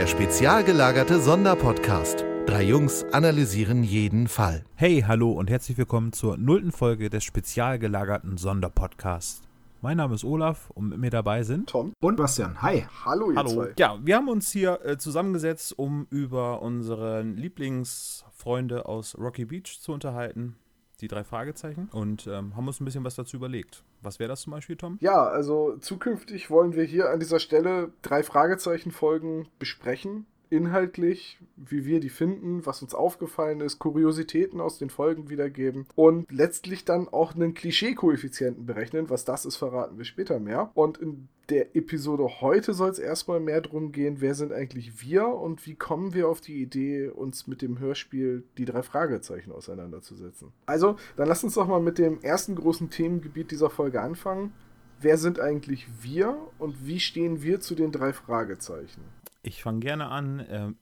Der spezial gelagerte Sonderpodcast. Drei Jungs analysieren jeden Fall. Hey, hallo und herzlich willkommen zur nullten Folge des spezial gelagerten Sonderpodcasts. Mein Name ist Olaf und mit mir dabei sind Tom und Bastian. Hi. Hallo, ihr Hallo. zwei. Ja, wir haben uns hier äh, zusammengesetzt, um über unsere Lieblingsfreunde aus Rocky Beach zu unterhalten. Die drei Fragezeichen. Und ähm, haben uns ein bisschen was dazu überlegt. Was wäre das zum Beispiel, Tom? Ja, also zukünftig wollen wir hier an dieser Stelle drei Fragezeichen-Folgen besprechen. Inhaltlich, wie wir die finden, was uns aufgefallen ist, Kuriositäten aus den Folgen wiedergeben und letztlich dann auch einen Klischee-Koeffizienten berechnen. Was das ist, verraten wir später mehr. Und in der Episode heute soll es erstmal mehr darum gehen, wer sind eigentlich wir und wie kommen wir auf die Idee, uns mit dem Hörspiel die drei Fragezeichen auseinanderzusetzen. Also, dann lasst uns doch mal mit dem ersten großen Themengebiet dieser Folge anfangen. Wer sind eigentlich wir und wie stehen wir zu den drei Fragezeichen? Ich fange gerne an. Ähm,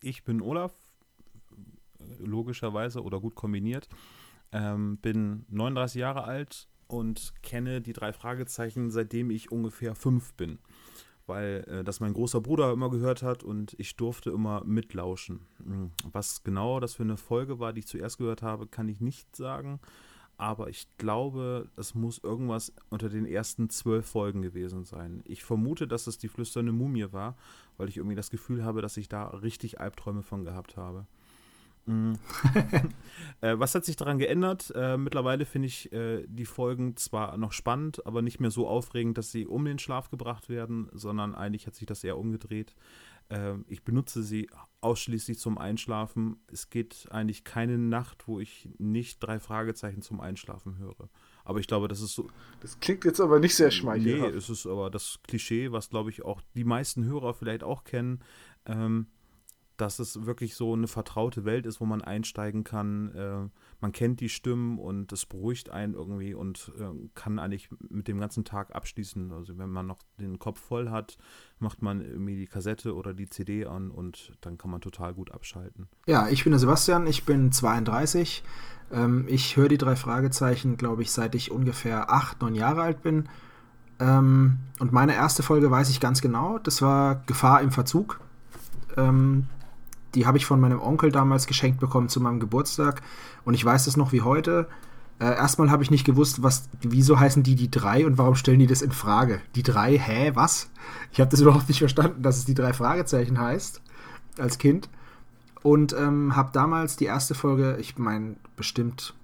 ich bin Olaf, logischerweise oder gut kombiniert. Ähm, bin 39 Jahre alt und kenne die drei Fragezeichen, seitdem ich ungefähr fünf bin. Weil äh, das mein großer Bruder immer gehört hat und ich durfte immer mitlauschen. Hm, Was genau das für eine Folge war, die ich zuerst gehört habe, kann ich nicht sagen. Aber ich glaube, es muss irgendwas unter den ersten zwölf Folgen gewesen sein. Ich vermute, dass es die flüsternde Mumie war, weil ich irgendwie das Gefühl habe, dass ich da richtig Albträume von gehabt habe. Mm. äh, was hat sich daran geändert? Äh, mittlerweile finde ich äh, die Folgen zwar noch spannend, aber nicht mehr so aufregend, dass sie um den Schlaf gebracht werden, sondern eigentlich hat sich das eher umgedreht. Äh, ich benutze sie ausschließlich zum Einschlafen. Es geht eigentlich keine Nacht, wo ich nicht drei Fragezeichen zum Einschlafen höre. Aber ich glaube, das ist so. Das klingt jetzt aber nicht sehr Nee, schmeichelhaft. es ist aber das Klischee, was glaube ich auch die meisten Hörer vielleicht auch kennen, ähm, dass es wirklich so eine vertraute Welt ist, wo man einsteigen kann. Äh, man kennt die Stimmen und es beruhigt einen irgendwie und äh, kann eigentlich mit dem ganzen Tag abschließen. Also wenn man noch den Kopf voll hat, macht man irgendwie die Kassette oder die CD an und dann kann man total gut abschalten. Ja, ich bin der Sebastian, ich bin 32. Ähm, ich höre die drei Fragezeichen, glaube ich, seit ich ungefähr acht, neun Jahre alt bin. Ähm, und meine erste Folge weiß ich ganz genau. Das war Gefahr im Verzug. Ähm, die habe ich von meinem Onkel damals geschenkt bekommen zu meinem Geburtstag. Und ich weiß das noch wie heute. Äh, erstmal habe ich nicht gewusst, was, wieso heißen die die drei und warum stellen die das in Frage? Die drei, hä, was? Ich habe das überhaupt nicht verstanden, dass es die drei Fragezeichen heißt als Kind. Und ähm, habe damals die erste Folge, ich meine, bestimmt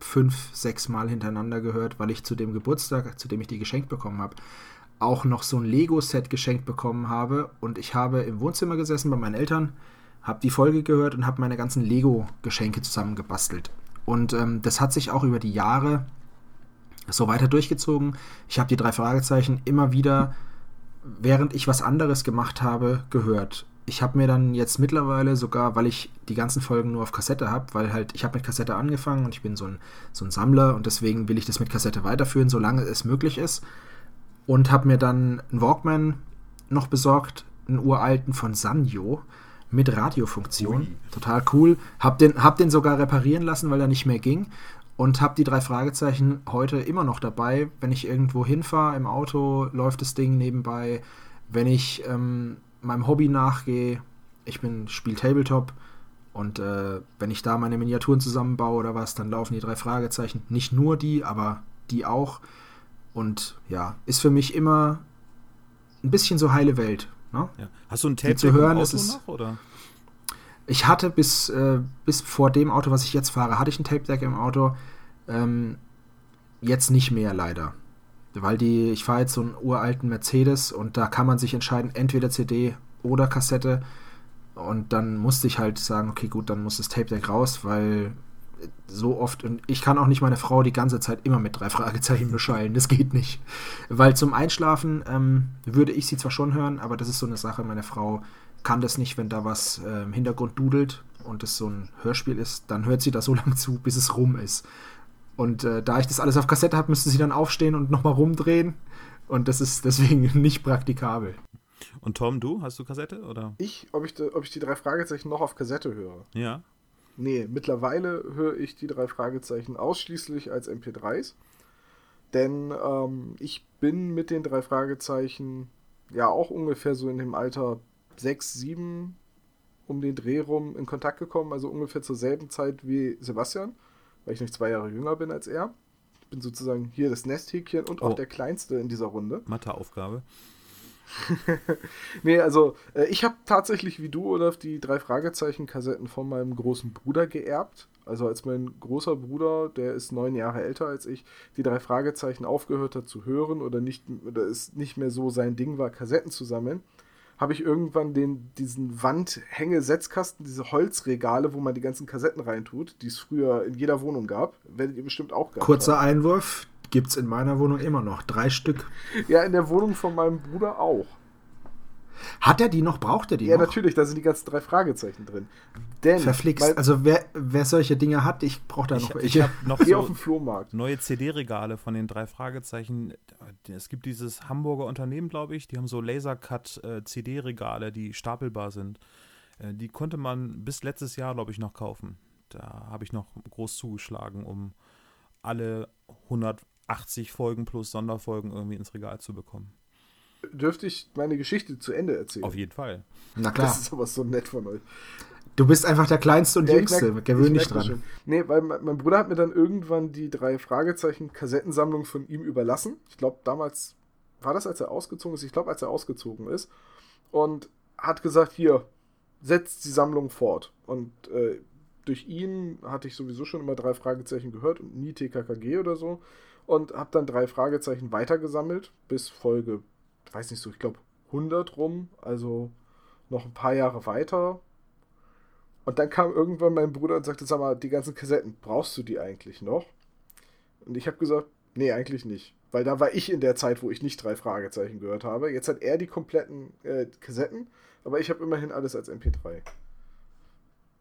fünf, sechs Mal hintereinander gehört, weil ich zu dem Geburtstag, zu dem ich die geschenkt bekommen habe, auch noch so ein Lego-Set geschenkt bekommen habe. Und ich habe im Wohnzimmer gesessen bei meinen Eltern, habe die Folge gehört und habe meine ganzen Lego-Geschenke zusammengebastelt. Und ähm, das hat sich auch über die Jahre so weiter durchgezogen. Ich habe die drei Fragezeichen immer wieder, während ich was anderes gemacht habe, gehört. Ich habe mir dann jetzt mittlerweile sogar, weil ich die ganzen Folgen nur auf Kassette habe, weil halt ich habe mit Kassette angefangen und ich bin so ein, so ein Sammler und deswegen will ich das mit Kassette weiterführen, solange es möglich ist. Und habe mir dann einen Walkman noch besorgt, einen uralten von Sanyo mit Radiofunktion. Total cool. Hab den, hab den sogar reparieren lassen, weil er nicht mehr ging. Und habe die drei Fragezeichen heute immer noch dabei. Wenn ich irgendwo hinfahre im Auto, läuft das Ding nebenbei. Wenn ich ähm, meinem Hobby nachgehe, ich bin spiel Tabletop und äh, wenn ich da meine Miniaturen zusammenbaue oder was, dann laufen die drei Fragezeichen. Nicht nur die, aber die auch. Und ja, ist für mich immer ein bisschen so heile Welt. Ne? Ja. Hast du ein Tape zu hören, Auto es ist- noch? Oder? Ich hatte bis, äh, bis vor dem Auto, was ich jetzt fahre, hatte ich ein Tape Deck im Auto. Ähm, jetzt nicht mehr leider. Weil die, ich fahre jetzt so einen uralten Mercedes und da kann man sich entscheiden, entweder CD oder Kassette. Und dann musste ich halt sagen, okay, gut, dann muss das Tape Deck raus, weil so oft, und ich kann auch nicht meine Frau die ganze Zeit immer mit drei Fragezeichen beschallen, das geht nicht. Weil zum Einschlafen ähm, würde ich sie zwar schon hören, aber das ist so eine Sache, meine Frau kann das nicht, wenn da was äh, im Hintergrund dudelt und es so ein Hörspiel ist, dann hört sie da so lange zu, bis es rum ist. Und äh, da ich das alles auf Kassette habe, müsste sie dann aufstehen und nochmal rumdrehen. Und das ist deswegen nicht praktikabel. Und Tom, du? Hast du Kassette? Oder? Ich, ob ich, ob ich die drei Fragezeichen noch auf Kassette höre? Ja. Nee, mittlerweile höre ich die drei Fragezeichen ausschließlich als MP3s. Denn ähm, ich bin mit den drei Fragezeichen ja auch ungefähr so in dem Alter sechs, sieben um den Dreh rum in Kontakt gekommen, also ungefähr zur selben Zeit wie Sebastian, weil ich nicht zwei Jahre jünger bin als er. Ich bin sozusagen hier das Nesthäkchen und auch Oh. der Kleinste in dieser Runde. Matheaufgabe. nee, also äh, ich habe tatsächlich wie du, Olaf, die drei Fragezeichen-Kassetten von meinem großen Bruder geerbt. Also als mein großer Bruder, der ist neun Jahre älter als ich, die drei Fragezeichen aufgehört hat zu hören oder nicht oder es nicht mehr so sein Ding war, Kassetten zu sammeln, habe ich irgendwann den, diesen Wandhänge-Setzkasten, diese Holzregale, wo man die ganzen Kassetten reintut, die es früher in jeder Wohnung gab, werdet ihr bestimmt auch gehabt Kurzer haben. Einwurf, gibt's in meiner Wohnung immer noch. Drei Stück. Ja, in der Wohnung von meinem Bruder auch. Hat er die noch? Braucht er die Ja, noch? natürlich, da sind die ganzen drei Fragezeichen drin. Denn, Verflixt. Also wer, wer solche Dinge hat, ich brauche da Ich, noch ich welche. habe noch Geh auf so den Flohmarkt. neue CD-Regale von den drei Fragezeichen. Es gibt dieses Hamburger Unternehmen, glaube ich, die haben so Lasercut-CD-Regale, die stapelbar sind. Äh, Die konnte man bis letztes Jahr, glaube ich, noch kaufen. Da habe ich noch groß zugeschlagen, um alle 180 Folgen plus Sonderfolgen irgendwie ins Regal zu bekommen. Dürfte ich meine Geschichte zu Ende erzählen? Auf jeden Fall. Na klar. Das ist aber so nett von euch. Du bist einfach der Kleinste und Ja, Jüngste. Gewöhn ich dich dran. schon. Nee, weil mein, Bruder hat mir dann irgendwann die drei Fragezeichen-Kassettensammlung von ihm überlassen. Ich glaube, damals war das, als er ausgezogen ist. Ich glaube, als er ausgezogen ist. Und hat gesagt: Hier, setzt die Sammlung fort. Und äh, durch ihn hatte ich sowieso schon immer drei Fragezeichen gehört und nie TKKG oder so. Und habe dann drei Fragezeichen weitergesammelt bis Folge, weiß nicht so, ich glaube 100 rum. Also noch ein paar Jahre weiter. Und dann kam irgendwann mein Bruder und sagte, sag mal, die ganzen Kassetten, brauchst du die eigentlich noch? Und ich habe gesagt, nee, eigentlich nicht. Weil da war ich in der Zeit, wo ich nicht drei Fragezeichen gehört habe. Jetzt hat er die kompletten äh, Kassetten, aber ich habe immerhin alles als MP3.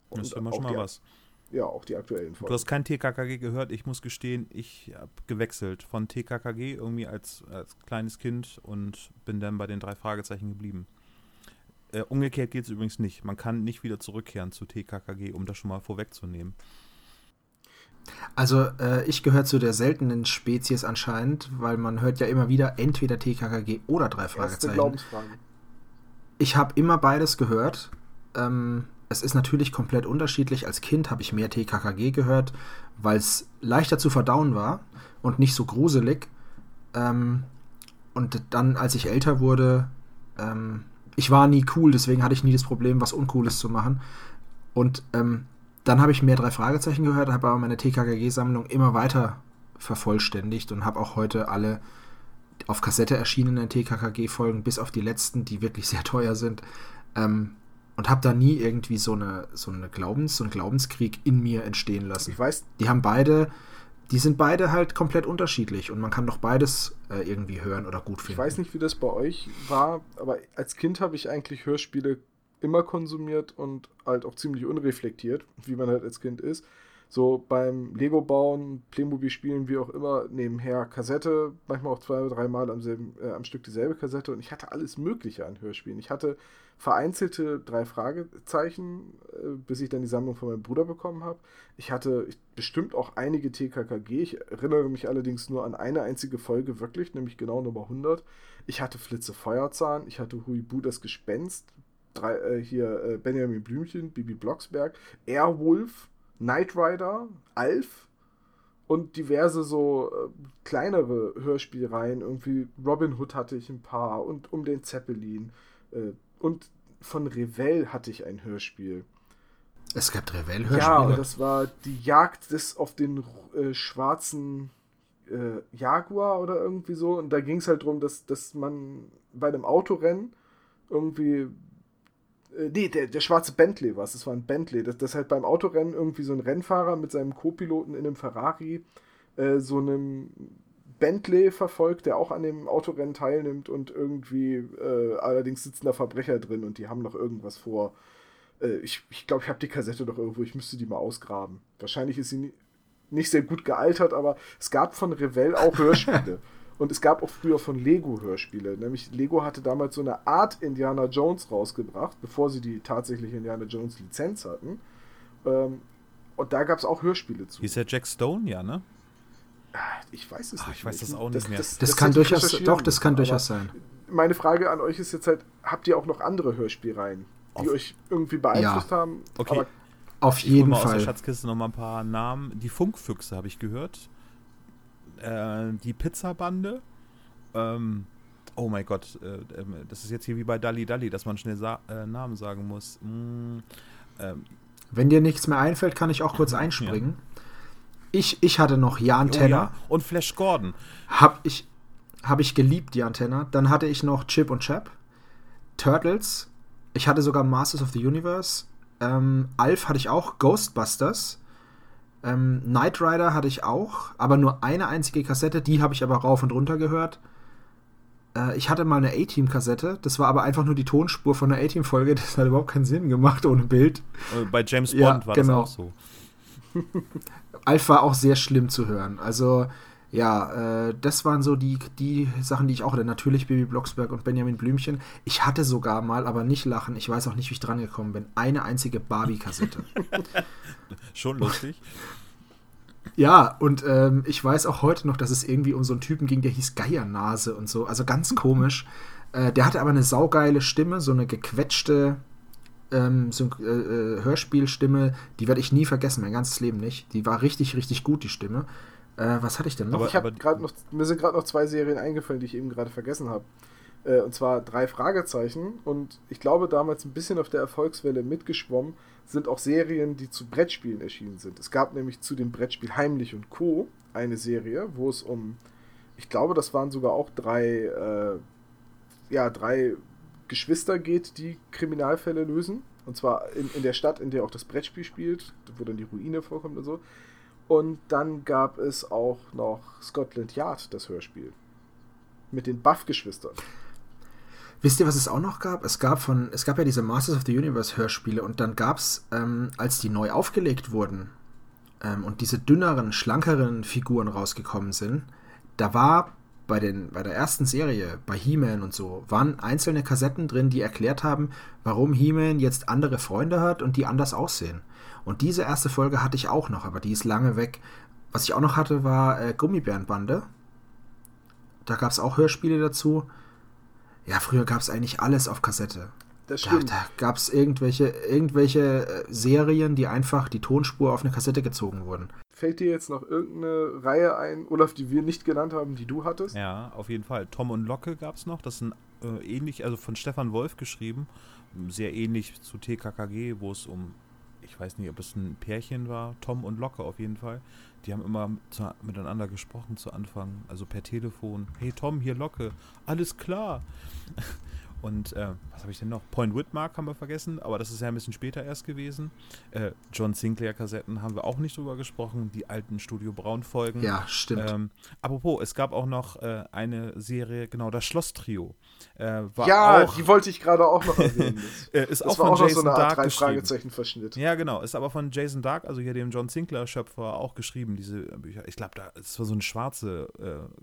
Das ist Und immer schon mal was. Ja, auch die aktuellen Du Folgen. hast kein TKKG gehört. Ich muss gestehen, ich habe gewechselt von TKKG irgendwie als, als kleines Kind und bin dann bei den drei Fragezeichen geblieben. Äh, umgekehrt geht es übrigens nicht. Man kann nicht wieder zurückkehren zu TKKG, um das schon mal vorwegzunehmen. Also äh, ich gehöre zu der seltenen Spezies anscheinend, weil man hört ja immer wieder entweder TKKG oder drei Fragezeichen. Glaubensfragen. Ich habe immer beides gehört. Ähm, es ist natürlich komplett unterschiedlich. Als Kind habe ich mehr TKKG gehört, weil es leichter zu verdauen war und nicht so gruselig. Ähm, und dann, als ich älter wurde, ähm, ich war nie cool, deswegen hatte ich nie das Problem, was Uncooles zu machen. Und ähm, dann habe ich mehr drei Fragezeichen gehört, habe aber meine TKKG-Sammlung immer weiter vervollständigt und habe auch heute alle auf Kassette erschienenen TKKG-Folgen, bis auf die letzten, die wirklich sehr teuer sind, ähm, und habe da nie irgendwie so eine, so eine Glaubens, so einen Glaubenskrieg in mir entstehen lassen. Ich weiß, Die haben beide, die sind beide halt komplett unterschiedlich und man kann doch beides äh, irgendwie hören oder gut finden. ich weiß nicht, wie das bei euch war, aber als Kind habe ich eigentlich Hörspiele immer konsumiert und halt auch ziemlich unreflektiert, wie man halt als Kind ist. So beim Lego bauen, Playmobil spielen, wie auch immer, nebenher Kassette, manchmal auch zwei oder dreimal am, selben, äh, am Stück dieselbe Kassette und ich hatte alles Mögliche an Hörspielen. Ich hatte vereinzelte drei Fragezeichen, äh, bis ich dann die Sammlung von meinem Bruder bekommen habe. Ich hatte bestimmt auch einige TKKG. Ich erinnere mich allerdings nur an eine einzige Folge wirklich, nämlich genau Nummer 100. Ich hatte Flitze Feuerzahn, ich hatte Huibu das Gespenst, drei, äh, hier äh, Benjamin Blümchen, Bibi Blocksberg, Airwolf, Knight Rider, Alf und diverse so äh, kleinere Hörspielreihen. Irgendwie Robin Hood hatte ich ein paar und um den Zeppelin. Äh, und von Revell hatte ich ein Hörspiel. Es gab Revell Ja, und das war die Jagd des auf den äh, schwarzen äh, Jaguar oder irgendwie so. Und da ging es halt darum, dass, dass man bei einem Autorennen irgendwie. Äh, nee, der, der schwarze Bentley war es. Das war ein Bentley. Dass, dass halt beim Autorennen irgendwie so ein Rennfahrer mit seinem Co-Piloten in einem Ferrari äh, so einem Bentley verfolgt, der auch an dem Autorennen teilnimmt und irgendwie äh, allerdings sitzen da Verbrecher drin und die haben noch irgendwas vor. Äh, ich ich glaube, ich habe die Kassette doch irgendwo, ich müsste die mal ausgraben. Wahrscheinlich ist sie ni nicht sehr gut gealtert, aber es gab von Revell auch Hörspiele. und es gab auch früher von Lego Hörspiele. Nämlich Lego hatte damals so eine Art Indiana Jones rausgebracht, bevor sie die tatsächliche Indiana Jones Lizenz hatten. Ähm, und da gab es auch Hörspiele zu. Hieß der Jack Stone, ja, ne? Ich weiß es Ah, nicht. ich weiß mehr. das auch nicht mehr. das, das kann hätte ich durchaus, doch, das kann durchaus sein. meine Frage an euch ist jetzt halt, habt ihr auch noch andere Hörspielreihen, die Auf- euch irgendwie beeinflusst Ja. haben? Okay. Aber Auf Ich jeden mal aus der Fall. Schatzkiste noch mal ein paar Namen. Die Funkfüchse habe ich gehört. Äh, die Pizzabande. Ähm, oh mein Gott, äh, ähm, das ist jetzt hier wie bei Dalli Dalli, dass man schnell sa äh, Namen sagen muss. Mm, ähm, Wenn dir nichts mehr einfällt, kann ich auch kurz einspringen. Ich, ich hatte noch Jan oh Tenner. ja, und Flash Gordon. Hab ich, hab ich geliebt, die Antenna. Dann hatte ich noch Chip und Chap, Turtles. Ich hatte sogar Masters of the Universe. Ähm, Alf hatte ich auch, Ghostbusters. Ähm, Knight Rider hatte ich auch, aber nur eine einzige Kassette. Die habe ich aber rauf und runter gehört. Äh, ich hatte mal eine A-Team-Kassette. Das war aber einfach nur die Tonspur von einer A-Team-Folge. Das hat überhaupt keinen Sinn gemacht ohne Bild. Äh, bei James Bond Ja, war genau. das auch so. Alf war auch sehr schlimm zu hören. Also, ja, äh, das waren so die, die Sachen, die ich auch hatte. Natürlich Baby Blocksberg und Benjamin Blümchen. Ich hatte sogar mal, aber nicht lachen, ich weiß auch nicht, wie ich dran gekommen bin, eine einzige Barbie-Kassette. Schon lustig. ja, und ähm, ich weiß auch heute noch, dass es irgendwie um so einen Typen ging, der hieß Geiernase und so. Also ganz komisch. Äh, der hatte aber eine saugeile Stimme, so eine gequetschte ähm, Syn äh, äh, Hörspielstimme. Die werde ich nie vergessen, mein ganzes Leben nicht. Die war richtig, richtig gut, die Stimme. Äh, was hatte ich denn noch? Aber- ich habe gerade noch, mir sind gerade noch zwei Serien eingefallen, die ich eben gerade vergessen habe. Äh, und zwar drei Fragezeichen. Und ich glaube, damals ein bisschen auf der Erfolgswelle mitgeschwommen sind auch Serien, die zu Brettspielen erschienen sind. Es gab nämlich zu dem Brettspiel Heimlich und Co. eine Serie, wo es um, ich glaube, das waren sogar auch drei, äh, ja, drei Geschwister geht, die Kriminalfälle lösen. Und zwar in, in der Stadt, in der auch das Brettspiel spielt, wo dann die Ruine vorkommt und so. Und dann gab es auch noch Scotland Yard, das Hörspiel. Mit den Buff-Geschwistern. Wisst ihr, was es auch noch gab? Es gab von, es gab ja diese Masters of the Universe Hörspiele und dann gab es, ähm, als die neu aufgelegt wurden ähm, und diese dünneren, schlankeren Figuren rausgekommen sind, da war bei, den, bei der ersten Serie, bei He-Man und so, waren einzelne Kassetten drin, die erklärt haben, warum He-Man jetzt andere Freunde hat und die anders aussehen. Und diese erste Folge hatte ich auch noch, aber die ist lange weg. Was ich auch noch hatte, war äh, Gummibärenbande. Da gab es auch Hörspiele dazu. Ja, früher gab es eigentlich alles auf Kassette. Das Da, stimmt. da gab es irgendwelche, irgendwelche äh, Serien, die einfach die Tonspur auf eine Kassette gezogen wurden. Fällt dir jetzt noch irgendeine Reihe ein, Olaf, die wir nicht genannt haben, die du hattest? Ja, auf jeden Fall. Tom und Locke gab es noch. Das ein, äh, ähnlich, also von Stefan Wolf geschrieben. Sehr ähnlich zu TKKG, wo es um, ich weiß nicht, ob es ein Pärchen war. Tom und Locke auf jeden Fall. Die haben immer zu, miteinander gesprochen zu Anfang, also per Telefon. Hey Tom, hier Locke. Alles klar. Und äh, was habe ich denn noch? Point Whitmark haben wir vergessen, aber das ist ja ein bisschen später erst gewesen. Äh, John Sinclair-Kassetten haben wir auch nicht drüber gesprochen. Die alten Studio Braun-Folgen. Ja, stimmt. Ähm, apropos, es gab auch noch äh, eine Serie, genau, das Schloss-Trio. Äh, ja, auch, die wollte ich gerade auch noch erwähnen. äh, ist Das auch war von auch noch Jason so eine Art Dark drei geschrieben. Fragezeichen-Verschnitt. Ja, genau, ist aber von Jason Dark, also hier dem John Sinclair-Schöpfer, auch geschrieben, diese äh, Bücher. Ich glaube, da es war so eine schwarze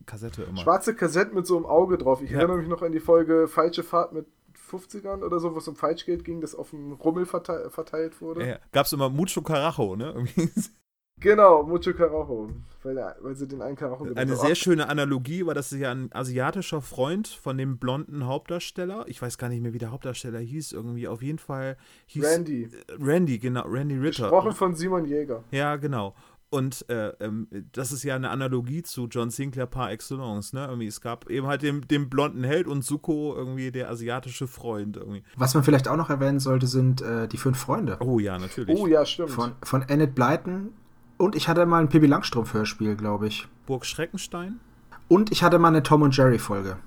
Kassette immer. Schwarze Kassette mit so einem Auge drauf. Ich Ja. erinnere mich noch an die Folge Falsche Fahrt mit 50ern oder so, wo es um Falschgeld ging, das auf dem Rummel verteilt, verteilt wurde. Ja, Gab es immer Mucho Carajo, ne? Genau, Mucho Carajo. Weil, der, weil sie den einen Carajo Eine genannt sehr haben. schöne Analogie, weil das ist ja ein asiatischer Freund von dem blonden Hauptdarsteller. Ich weiß gar nicht mehr, wie der Hauptdarsteller hieß. Irgendwie auf jeden Fall hieß Randy. Randy, genau, Randy Ritter. Gesprochen von Simon Jäger. Ja, genau. Und äh, ähm, das ist ja eine Analogie zu John Sinclair par excellence, ne? Irgendwie, es gab eben halt den, den blonden Held und Zuko irgendwie der asiatische Freund irgendwie. Was man vielleicht auch noch erwähnen sollte, sind äh, die fünf Freunde Oh ja, natürlich. Oh ja, stimmt. von, von Annette Blyton. Und ich hatte mal ein Pippi Langstrumpf-Hörspiel, glaube ich. Burg Schreckenstein? Und ich hatte mal eine Tom und Jerry-Folge.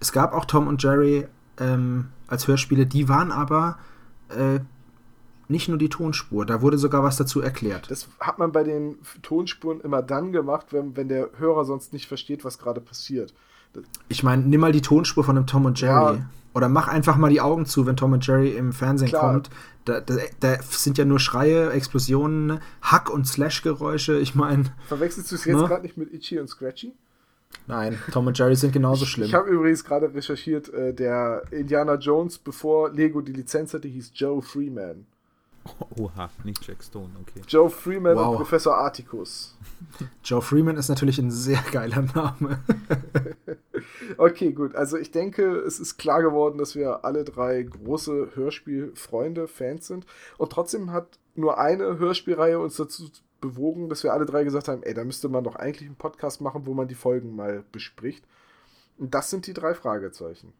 Es gab auch Tom und Jerry ähm, als Hörspiele, die waren aber äh, nicht nur die Tonspur, da wurde sogar was dazu erklärt. Das hat man bei den Tonspuren immer dann gemacht, wenn, wenn der Hörer sonst nicht versteht, was gerade passiert. Ich meine, nimm mal die Tonspur von einem Tom und Jerry. Ja. Oder mach einfach mal die Augen zu, wenn Tom und Jerry im Fernsehen Klar. kommt. Da, da, da sind ja nur Schreie, Explosionen, Hack- und Slash-Geräusche. Ich meine, Verwechselst du es jetzt Ne? gerade nicht mit Itchy und Scratchy? nein, Tom und Jerry sind genauso Ich schlimm. habe übrigens gerade recherchiert, äh, der Indiana Jones, bevor Lego die Lizenz hatte, hieß Joe Freeman. Oha, nicht Jack Stone, okay. Joe Freeman Wow. und Professor Articus. Joe Freeman ist natürlich ein sehr geiler Name. okay, gut. Also ich denke, es ist klar geworden, dass wir alle drei große Hörspielfreunde, Fans sind. Und trotzdem hat nur eine Hörspielreihe uns dazu bewogen, dass wir alle drei gesagt haben, ey, da müsste man doch eigentlich einen Podcast machen, wo man die Folgen mal bespricht. Und das sind die drei Fragezeichen.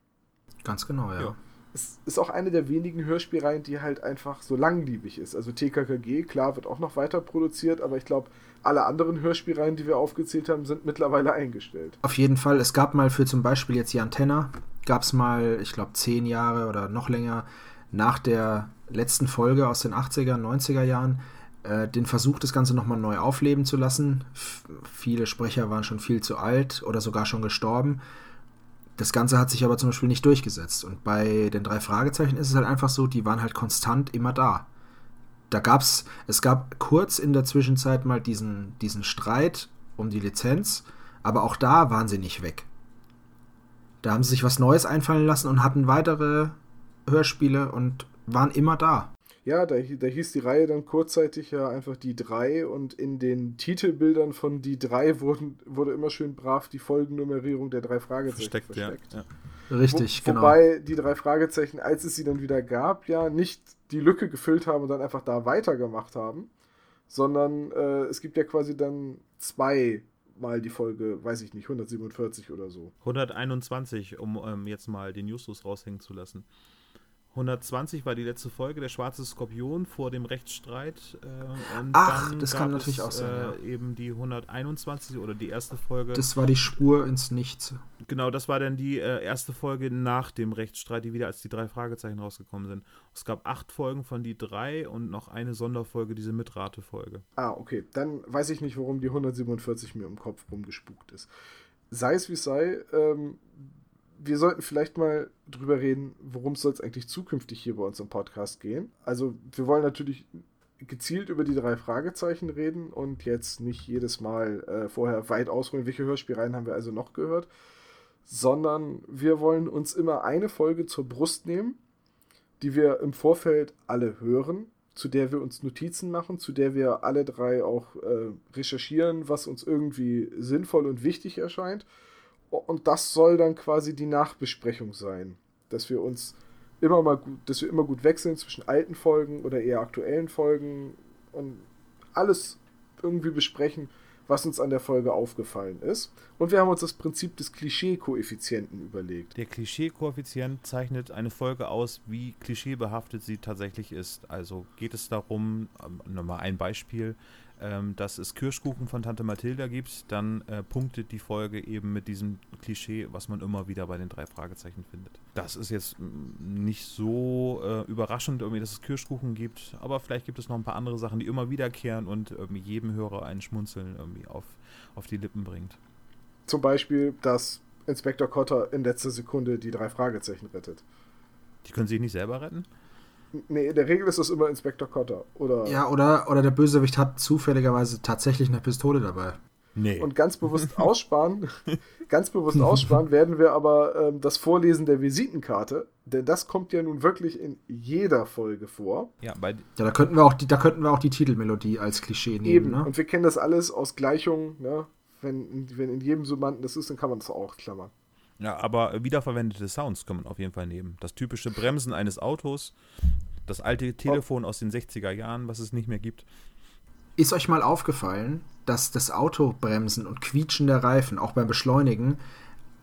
Ganz genau, ja. ja. Es ist auch eine der wenigen Hörspielreihen, die halt einfach so langlebig ist. Also TKKG, klar, wird auch noch weiter produziert, aber ich glaube, alle anderen Hörspielreihen, die wir aufgezählt haben, sind mittlerweile eingestellt. Auf jeden Fall. Es gab mal für zum Beispiel jetzt Jan Tenner, gab es mal, ich glaube, zehn Jahre oder noch länger nach der letzten Folge aus den 80er, 90er Jahren, äh, den Versuch, das Ganze nochmal neu aufleben zu lassen. F viele Sprecher waren schon viel zu alt oder sogar schon gestorben. Das Ganze hat sich aber zum Beispiel nicht durchgesetzt. Und bei den drei Fragezeichen ist es halt einfach so, die waren halt konstant immer da. Da gab's, es gab kurz in der Zwischenzeit mal diesen, diesen Streit um die Lizenz, aber auch da waren sie nicht weg. Da haben sie sich was Neues einfallen lassen und hatten weitere Hörspiele und waren immer da. Ja, da, da hieß die Reihe dann kurzzeitig ja einfach die drei und in den Titelbildern von die drei wurden, wurde immer schön brav die Folgennummerierung der drei Fragezeichen versteckt. versteckt. Ja, ja. Richtig, Wo, genau. Wobei die drei Fragezeichen, als es sie dann wieder gab, ja nicht die Lücke gefüllt haben und dann einfach da weitergemacht haben, sondern äh, es gibt ja quasi dann zwei mal die Folge, weiß ich nicht, 147 oder so. 121, um ähm, jetzt mal den Justus raushängen zu lassen. 120 war die letzte Folge, der schwarze Skorpion vor dem Rechtsstreit. Äh, und Ach, dann das kann natürlich es, auch sein. Äh, ja. Eben die 121 oder die erste Folge. Das war die Spur ins Nichts. Genau, das war dann die äh, erste Folge nach dem Rechtsstreit, die wieder als die drei Fragezeichen rausgekommen sind. Es gab acht Folgen von die drei und noch eine Sonderfolge, diese Mitrate-Folge. Ah, okay. Dann weiß ich nicht, warum die 147 mir im Kopf rumgespukt ist. Sei es wie es sei, ähm, wir sollten vielleicht mal drüber reden, worum soll es eigentlich zukünftig hier bei uns im Podcast gehen. Also wir wollen natürlich gezielt über die drei Fragezeichen reden und jetzt nicht jedes Mal äh, vorher weit ausholen, welche Hörspielreihen haben wir also noch gehört, sondern wir wollen uns immer eine Folge zur Brust nehmen, die wir im Vorfeld alle hören, zu der wir uns Notizen machen, zu der wir alle drei auch äh, recherchieren, was uns irgendwie sinnvoll und wichtig erscheint und das soll dann quasi die Nachbesprechung sein. Dass wir uns immer mal gut, dass wir immer gut wechseln zwischen alten Folgen oder eher aktuellen Folgen und alles irgendwie besprechen, was uns an der Folge aufgefallen ist. Und wir haben uns das Prinzip des Klischee-Koeffizienten überlegt. Der Klischee-Koeffizient zeichnet eine Folge aus, wie klischeebehaftet sie tatsächlich ist. Also geht es darum, ähm, nochmal ein Beispiel, ähm, dass es Kirschkuchen von Tante Mathilda gibt, dann äh, punktet die Folge eben mit diesem Klischee, was man immer wieder bei den drei Fragezeichen findet. Das ist jetzt mm, nicht so äh, überraschend, irgendwie, dass es Kirschkuchen gibt, aber vielleicht gibt es noch ein paar andere Sachen, die immer wiederkehren und irgendwie jedem Hörer ein Schmunzeln irgendwie auf, auf die Lippen bringt. Zum Beispiel, dass Inspektor Cotter in letzter Sekunde die drei Fragezeichen rettet. Die können sich nicht selber retten? Nee, in der Regel ist das immer Inspektor Cotter. Oder ja, oder, oder der Bösewicht hat zufälligerweise tatsächlich eine Pistole dabei. Nee. Und ganz bewusst aussparen, ganz bewusst aussparen werden wir aber ähm, das Vorlesen der Visitenkarte, denn das kommt ja nun wirklich in jeder Folge vor. Ja, bei ja da könnten wir auch die, da könnten wir auch die Titelmelodie als Klischee nehmen. Eben, ne? und wir kennen das alles aus Gleichungen, ne? Wenn, wenn in jedem Summanden das ist, dann kann man das auch klammern. Ja, aber wiederverwendete Sounds kann man auf jeden Fall nehmen. Das typische Bremsen eines Autos, das alte Telefon aus den 60er Jahren, was es nicht mehr gibt. Ist euch mal aufgefallen, dass das Autobremsen und Quietschen der Reifen auch beim Beschleunigen,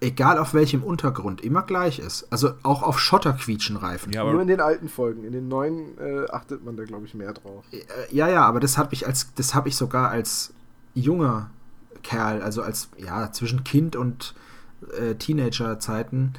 egal auf welchem Untergrund, immer gleich ist? Also auch auf Schotter quietschen Reifen. Ja, Nur in den alten Folgen. In den neuen äh, achtet man da, glaube ich, mehr drauf. Äh, ja, ja, aber das habe ich als, das habe ich sogar als junger Kerl, also als, ja, zwischen Kind und äh, Teenager-Zeiten,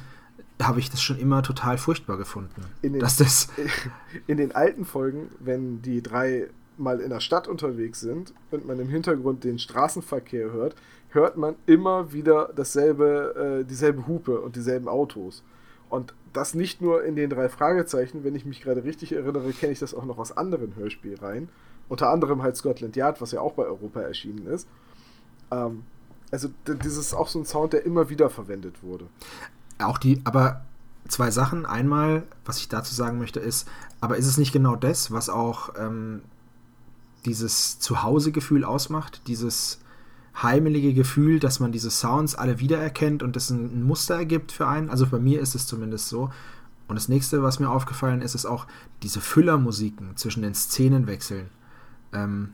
habe ich das schon immer total furchtbar gefunden. In den, dass das in den alten Folgen, wenn die drei mal in der Stadt unterwegs sind und man im Hintergrund den Straßenverkehr hört, hört man immer wieder dasselbe, äh, dieselbe Hupe und dieselben Autos. Und das nicht nur in den drei Fragezeichen, wenn ich mich gerade richtig erinnere, kenne ich das auch noch aus anderen Hörspielreihen. Unter anderem halt Scotland Yard, was ja auch bei Europa erschienen ist. Ähm, also das ist auch so ein Sound, der immer wieder verwendet wurde. Auch die, aber zwei Sachen. Einmal, was ich dazu sagen möchte, ist, aber ist es nicht genau das, was auch ähm, dieses Zuhausegefühl ausmacht? Dieses, heimelige Gefühl, dass man diese Sounds alle wiedererkennt und das ein, Muster ergibt für einen. Also bei mir ist es zumindest so. Und das nächste, was mir aufgefallen ist, ist auch diese Füllermusiken zwischen den Szenenwechseln. Ähm,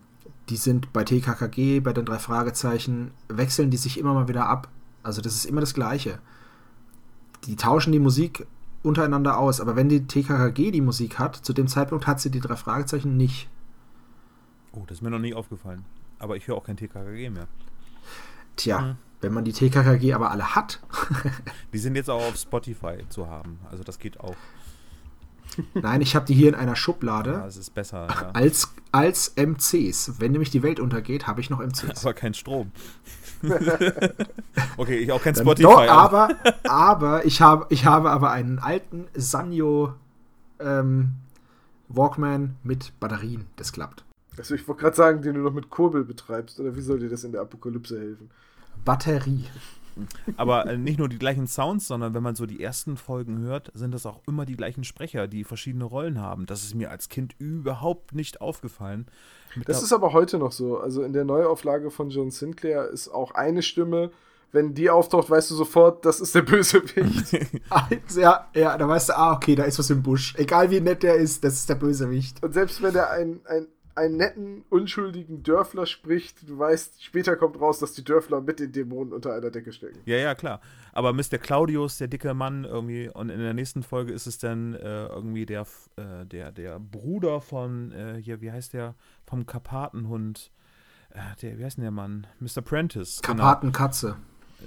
die sind bei TKKG, bei den drei Fragezeichen, wechseln die sich immer mal wieder ab. Also das ist immer das Gleiche. Die tauschen die Musik untereinander aus, aber wenn die TKKG die Musik hat, zu dem Zeitpunkt hat sie die drei Fragezeichen nicht. Oh, das ist mir noch nie aufgefallen. Aber ich höre auch kein TKKG mehr. Tja, mhm. wenn man die TKKG aber alle hat. die sind jetzt auch auf Spotify zu haben. Also das geht auch. Nein, ich habe die hier in einer Schublade. Ja, das ist besser. Ja. Als, als MCs. Wenn nämlich die Welt untergeht, habe ich noch MCs. Aber kein Strom. okay, ich auch kein Spotify. Doch, aber, aber ich, hab, ich habe aber einen alten Sanyo ähm, Walkman mit Batterien. Das klappt. Also ich wollte gerade sagen, den du noch mit Kurbel betreibst. Oder wie soll dir das in der Apokalypse helfen? Batterie. Aber äh, nicht nur die gleichen Sounds, sondern wenn man so die ersten Folgen hört, sind das auch immer die gleichen Sprecher, die verschiedene Rollen haben. Das ist mir als Kind überhaupt nicht aufgefallen. Mit das ist aber heute noch so. Also in der Neuauflage von John Sinclair ist auch eine Stimme, wenn die auftaucht, weißt du sofort, das ist der Bösewicht. ja, ja, da weißt du, ah, okay, da ist was im Busch. Egal wie nett der ist, das ist der Bösewicht. Und selbst wenn er ein, ein einen netten, unschuldigen Dörfler spricht, du weißt, später kommt raus, dass die Dörfler mit den Dämonen unter einer Decke stecken. Ja, ja, klar. Aber Mr. Claudius, der dicke Mann, irgendwie, und in der nächsten Folge ist es dann äh, irgendwie der, äh, der, der Bruder von, äh, hier, wie heißt der, vom Karpatenhund. Äh, der, wie heißt denn der Mann? Mr. Prentice. Genau. Karpatenkatze.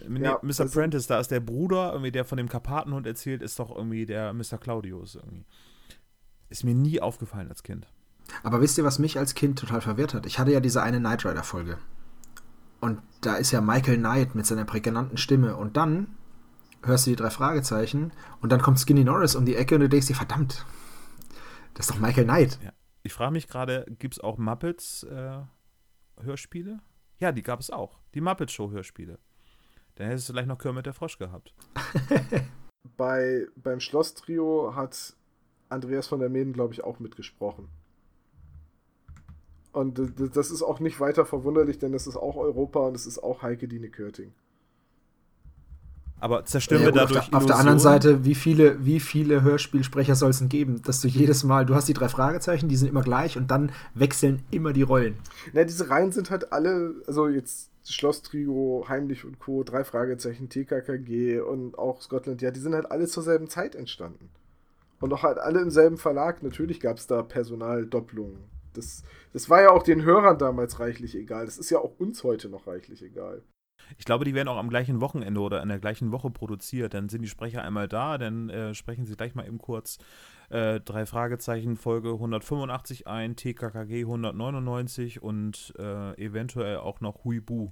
Genau. Ja, Mr. Prentice, da ist der Bruder, irgendwie, der von dem Karpatenhund erzählt, ist doch irgendwie der Mr. Claudius irgendwie. Ist mir nie aufgefallen als Kind. Aber wisst ihr, was mich als Kind total verwirrt hat? Ich hatte ja diese eine Knight Rider-Folge. Und da ist ja Michael Knight mit seiner prägnanten Stimme. Und dann hörst du die drei Fragezeichen und dann kommt Skinny Norris um die Ecke und du denkst dir, verdammt, das ist doch Michael Knight. Ja. Ich frage mich gerade, gibt es auch Muppets äh, Hörspiele? Ja, die gab es auch. Die Muppet Show Hörspiele. Dann hättest du vielleicht noch Kermit der Frosch gehabt. Bei, beim Schloss-Trio hat Andreas von der Meden, glaube ich, auch mitgesprochen. Und das ist auch nicht weiter verwunderlich, denn das ist auch Europa und es ist auch Heike Dine Körting. Aber zerstören ja, wir dadurch. Auf der, auf der, anderen Seite, wie viele, wie viele Hörspielsprecher soll es denn geben, dass du jedes Mal, du hast die drei Fragezeichen, die sind immer gleich und dann wechseln immer die Rollen. Na, diese Reihen sind halt alle, also jetzt Schloss Trio, Heimlich und Co., drei Fragezeichen, TKKG und auch Scotland, ja, die sind halt alle zur selben Zeit entstanden. Und auch halt alle im selben Verlag. Natürlich gab es da Personaldopplungen das, das war ja auch den Hörern damals reichlich egal. Das ist ja auch uns heute noch reichlich egal. Ich glaube, die werden auch am gleichen Wochenende oder in der gleichen Woche produziert. Dann sind die Sprecher einmal da, dann äh, sprechen sie gleich mal eben kurz äh, drei Fragezeichen Folge 185 ein, TKKG 199 und äh, eventuell auch noch Huibu.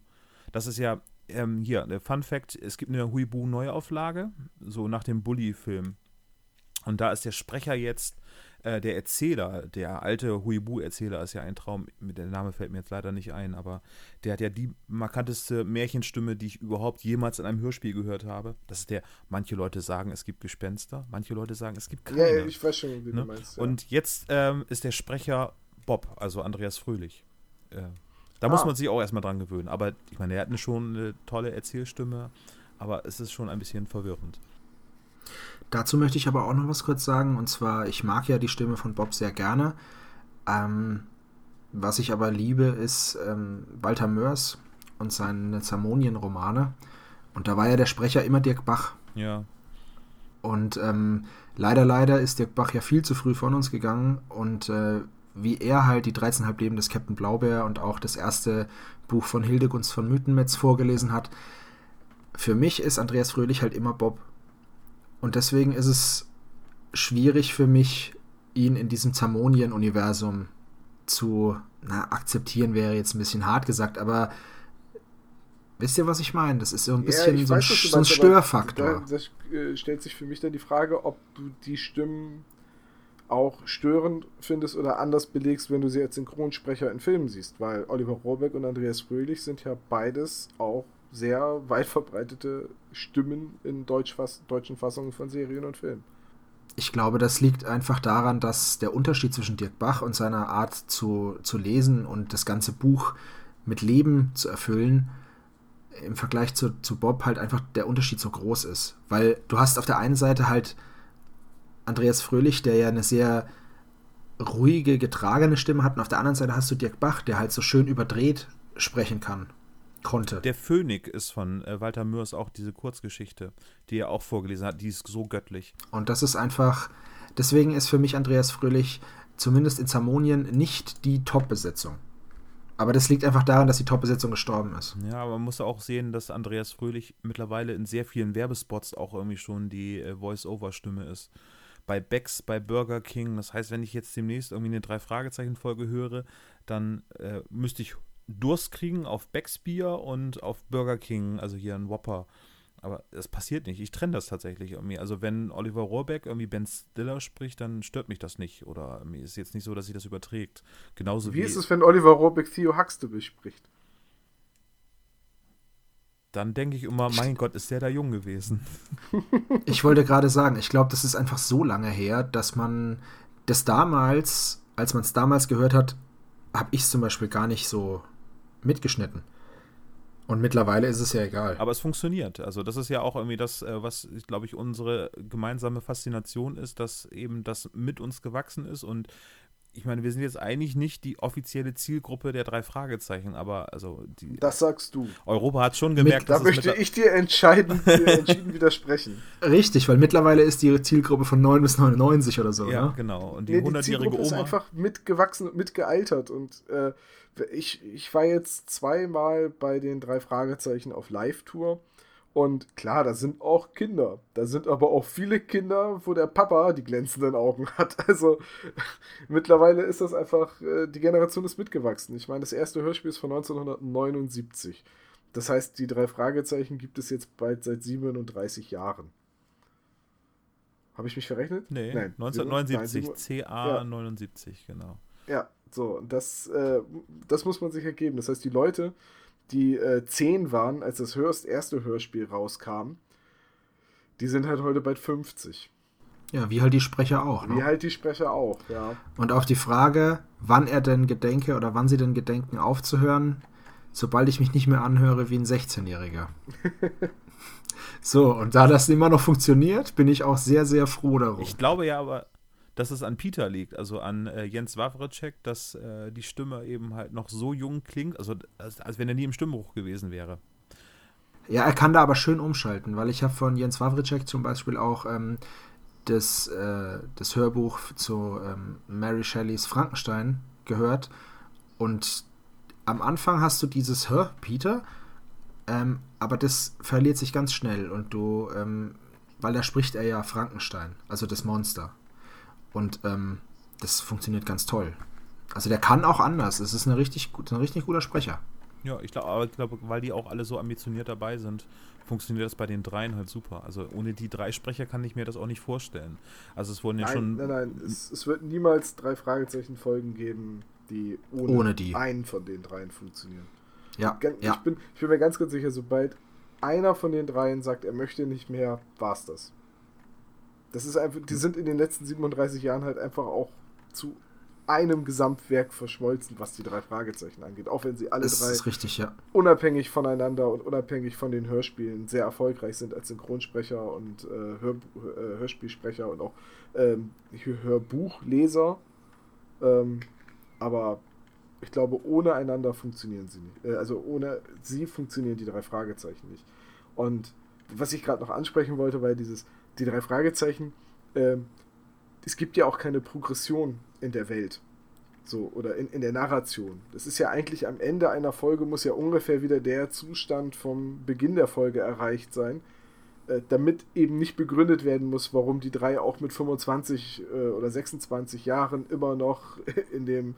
Das ist ja ähm, hier, der Fun Fact: Es gibt eine Huibu Neuauflage, so nach dem Bully-Film. Und da ist der Sprecher jetzt äh, der Erzähler, der alte Huibu-Erzähler ist ja ein Traum, der Name fällt mir jetzt leider nicht ein, aber der hat ja die markanteste Märchenstimme, die ich überhaupt jemals in einem Hörspiel gehört habe. Das ist der, manche Leute sagen, es gibt Gespenster, manche Leute sagen, es gibt keine. Ja, ich weiß schon, wie ne? du meinst. Ja. Und jetzt ähm, ist der Sprecher Bob, also Andreas Fröhlich. Äh, da ah. muss man sich auch erstmal dran gewöhnen. Aber ich meine, er hat eine schon eine tolle Erzählstimme, aber es ist schon ein bisschen verwirrend. Dazu möchte ich aber auch noch was kurz sagen. Und zwar, ich mag ja die Stimme von Bob sehr gerne. Ähm, was ich aber liebe, ist ähm, Walter Mörs und seine Zamonien-Romane. Und da war ja der Sprecher immer Dirk Bach. Ja. Und ähm, leider, leider ist Dirk Bach ja viel zu früh von uns gegangen. Und äh, wie er halt die 13,5 Leben des Captain Blaubeer und auch das erste Buch von Hildegunst von Mythenmetz vorgelesen hat, für mich ist Andreas Fröhlich halt immer Bob. Und deswegen ist es schwierig für mich, ihn in diesem Zamonien-Universum zu na, akzeptieren, wäre jetzt ein bisschen hart gesagt, aber wisst ihr, was ich meine? Das ist so ein bisschen ja, so, ein, weiß, so ein Störfaktor. Da, da äh, stellt sich für mich dann die Frage, ob du die Stimmen auch störend findest oder anders belegst, wenn du sie als Synchronsprecher in Filmen siehst, weil Oliver Rohrbeck und Andreas Fröhlich sind ja beides auch sehr weit verbreitete Stimmen in Deutsch deutschen Fassungen von Serien und Filmen. Ich glaube, das liegt einfach daran, dass der Unterschied zwischen Dirk Bach und seiner Art zu, zu lesen und das ganze Buch mit Leben zu erfüllen im Vergleich zu, zu Bob halt einfach der Unterschied so groß ist. Weil du hast auf der einen Seite halt Andreas Fröhlich, der ja eine sehr ruhige, getragene Stimme hat, und auf der anderen Seite hast du Dirk Bach, der halt so schön überdreht sprechen kann. Konnte. Der Phönik ist von äh, Walter Mörs auch diese Kurzgeschichte, die er auch vorgelesen hat, die ist so göttlich. Und das ist einfach, deswegen ist für mich Andreas Fröhlich zumindest in Zamonien nicht die Top-Besetzung. Aber das liegt einfach daran, dass die Top-Besetzung gestorben ist. Ja, aber man muss auch sehen, dass Andreas Fröhlich mittlerweile in sehr vielen Werbespots auch irgendwie schon die äh, Voice-Over-Stimme ist. Bei Becks, bei Burger King. Das heißt, wenn ich jetzt demnächst irgendwie eine Drei-Fragezeichen-Folge höre, dann äh, müsste ich Durst kriegen auf Becks Bier und auf Burger King, also hier ein Whopper. Aber es passiert nicht. Ich trenne das tatsächlich irgendwie. Also wenn Oliver Rohrbeck irgendwie Ben Stiller spricht, dann stört mich das nicht. Oder mir ist jetzt nicht so, dass sich das überträgt. Genauso wie. Wie ist es, wenn Oliver Rohrbeck Theo Huxtable spricht? Dann denke ich immer, mein Gott, ist der da jung gewesen. Ich wollte gerade sagen, ich glaube, das ist einfach so lange her, dass man das damals, als man es damals gehört hat, habe ich es zum Beispiel gar nicht so mitgeschnitten. Und mittlerweile ist es ja egal. Aber es funktioniert. Also das ist ja auch irgendwie das, äh, was, glaube ich, unsere gemeinsame Faszination ist, dass eben das mit uns gewachsen ist. Und ich meine, wir sind jetzt eigentlich nicht die offizielle Zielgruppe der drei Fragezeichen, aber also die, Das sagst du. Europa hat schon gemerkt, mit, dass Da möchte ich dir entscheiden, entschieden widersprechen. Richtig, weil mittlerweile ist die Zielgruppe von 9 bis 99 oder so. Ja, ne? genau. Und die nee, 100-jährige Oma. ist einfach mitgewachsen und mitgealtert. Und äh, ich, ich war jetzt zweimal bei den drei Fragezeichen auf Live-Tour. Und klar, da sind auch Kinder. Da sind aber auch viele Kinder, wo der Papa die glänzenden Augen hat. Also mittlerweile ist das einfach, äh, die Generation ist mitgewachsen. Ich meine, das erste Hörspiel ist von 1979. Das heißt, die drei Fragezeichen gibt es jetzt bald seit 37 Jahren. Habe ich mich verrechnet? Nee, Nein, 1979, CA ja. 79, genau. Ja, so, das, äh, das muss man sich ergeben. Das heißt, die Leute, die äh, zehn waren, als das Hörst erste Hörspiel rauskam, die sind halt heute bald 50. Ja, wie halt die Sprecher auch. Ne? Wie halt die Sprecher auch, ja. Und auf die Frage, wann er denn gedenke oder wann sie denn gedenken aufzuhören, sobald ich mich nicht mehr anhöre wie ein 16-Jähriger. so, und da das immer noch funktioniert, bin ich auch sehr, sehr froh darum. Ich glaube ja aber, dass es an Peter liegt, also an äh, Jens Wawrecek, dass äh, die Stimme eben halt noch so jung klingt, also als, als, wenn er nie im Stimmbruch gewesen wäre. Ja, er kann da aber schön umschalten, weil ich habe von Jens Wawrecek zum Beispiel auch ähm, das, äh, das Hörbuch zu ähm, Mary Shelleys Frankenstein gehört und am Anfang hast du dieses Hör, Peter, ähm, aber das verliert sich ganz schnell und du, ähm, weil da spricht er ja Frankenstein, also das Monster. Und ähm, das funktioniert ganz toll. Also der kann auch anders. Es ist eine richtig, ein richtig guter Sprecher. Ja, ich glaube, ich glaube, weil die auch alle so ambitioniert dabei sind, funktioniert das bei den dreien halt super. Also ohne die drei Sprecher kann ich mir das auch nicht vorstellen. Also es wurden ja nein, schon. Nein, nein, es, es, wird niemals drei Fragezeichen-Folgen geben, die ohne, ohne die. einen von den dreien funktionieren. Ja, ich, ja. Bin, ich bin mir ganz, ganz sicher, sobald einer von den dreien sagt, er möchte nicht mehr, war's das. Das ist einfach, die sind in den letzten 37 Jahren halt einfach auch zu einem Gesamtwerk verschmolzen, was die drei Fragezeichen angeht. Auch wenn sie alle das drei richtig, ja. unabhängig voneinander und unabhängig von den Hörspielen sehr erfolgreich sind als Synchronsprecher und äh, Hör, äh, Hörspielsprecher und auch ähm, Hörbuchleser. Ähm, aber ich glaube, ohne einander funktionieren sie nicht. Äh, also ohne sie funktionieren die drei Fragezeichen nicht. Und was ich gerade noch ansprechen wollte, weil dieses die drei Fragezeichen, äh, es gibt ja auch keine Progression in der Welt. So, oder in, in der Narration. Das ist ja eigentlich am Ende einer Folge muss ja ungefähr wieder der Zustand vom Beginn der Folge erreicht sein, äh, damit eben nicht begründet werden muss, warum die drei auch mit 25 äh, oder 26 Jahren immer noch in dem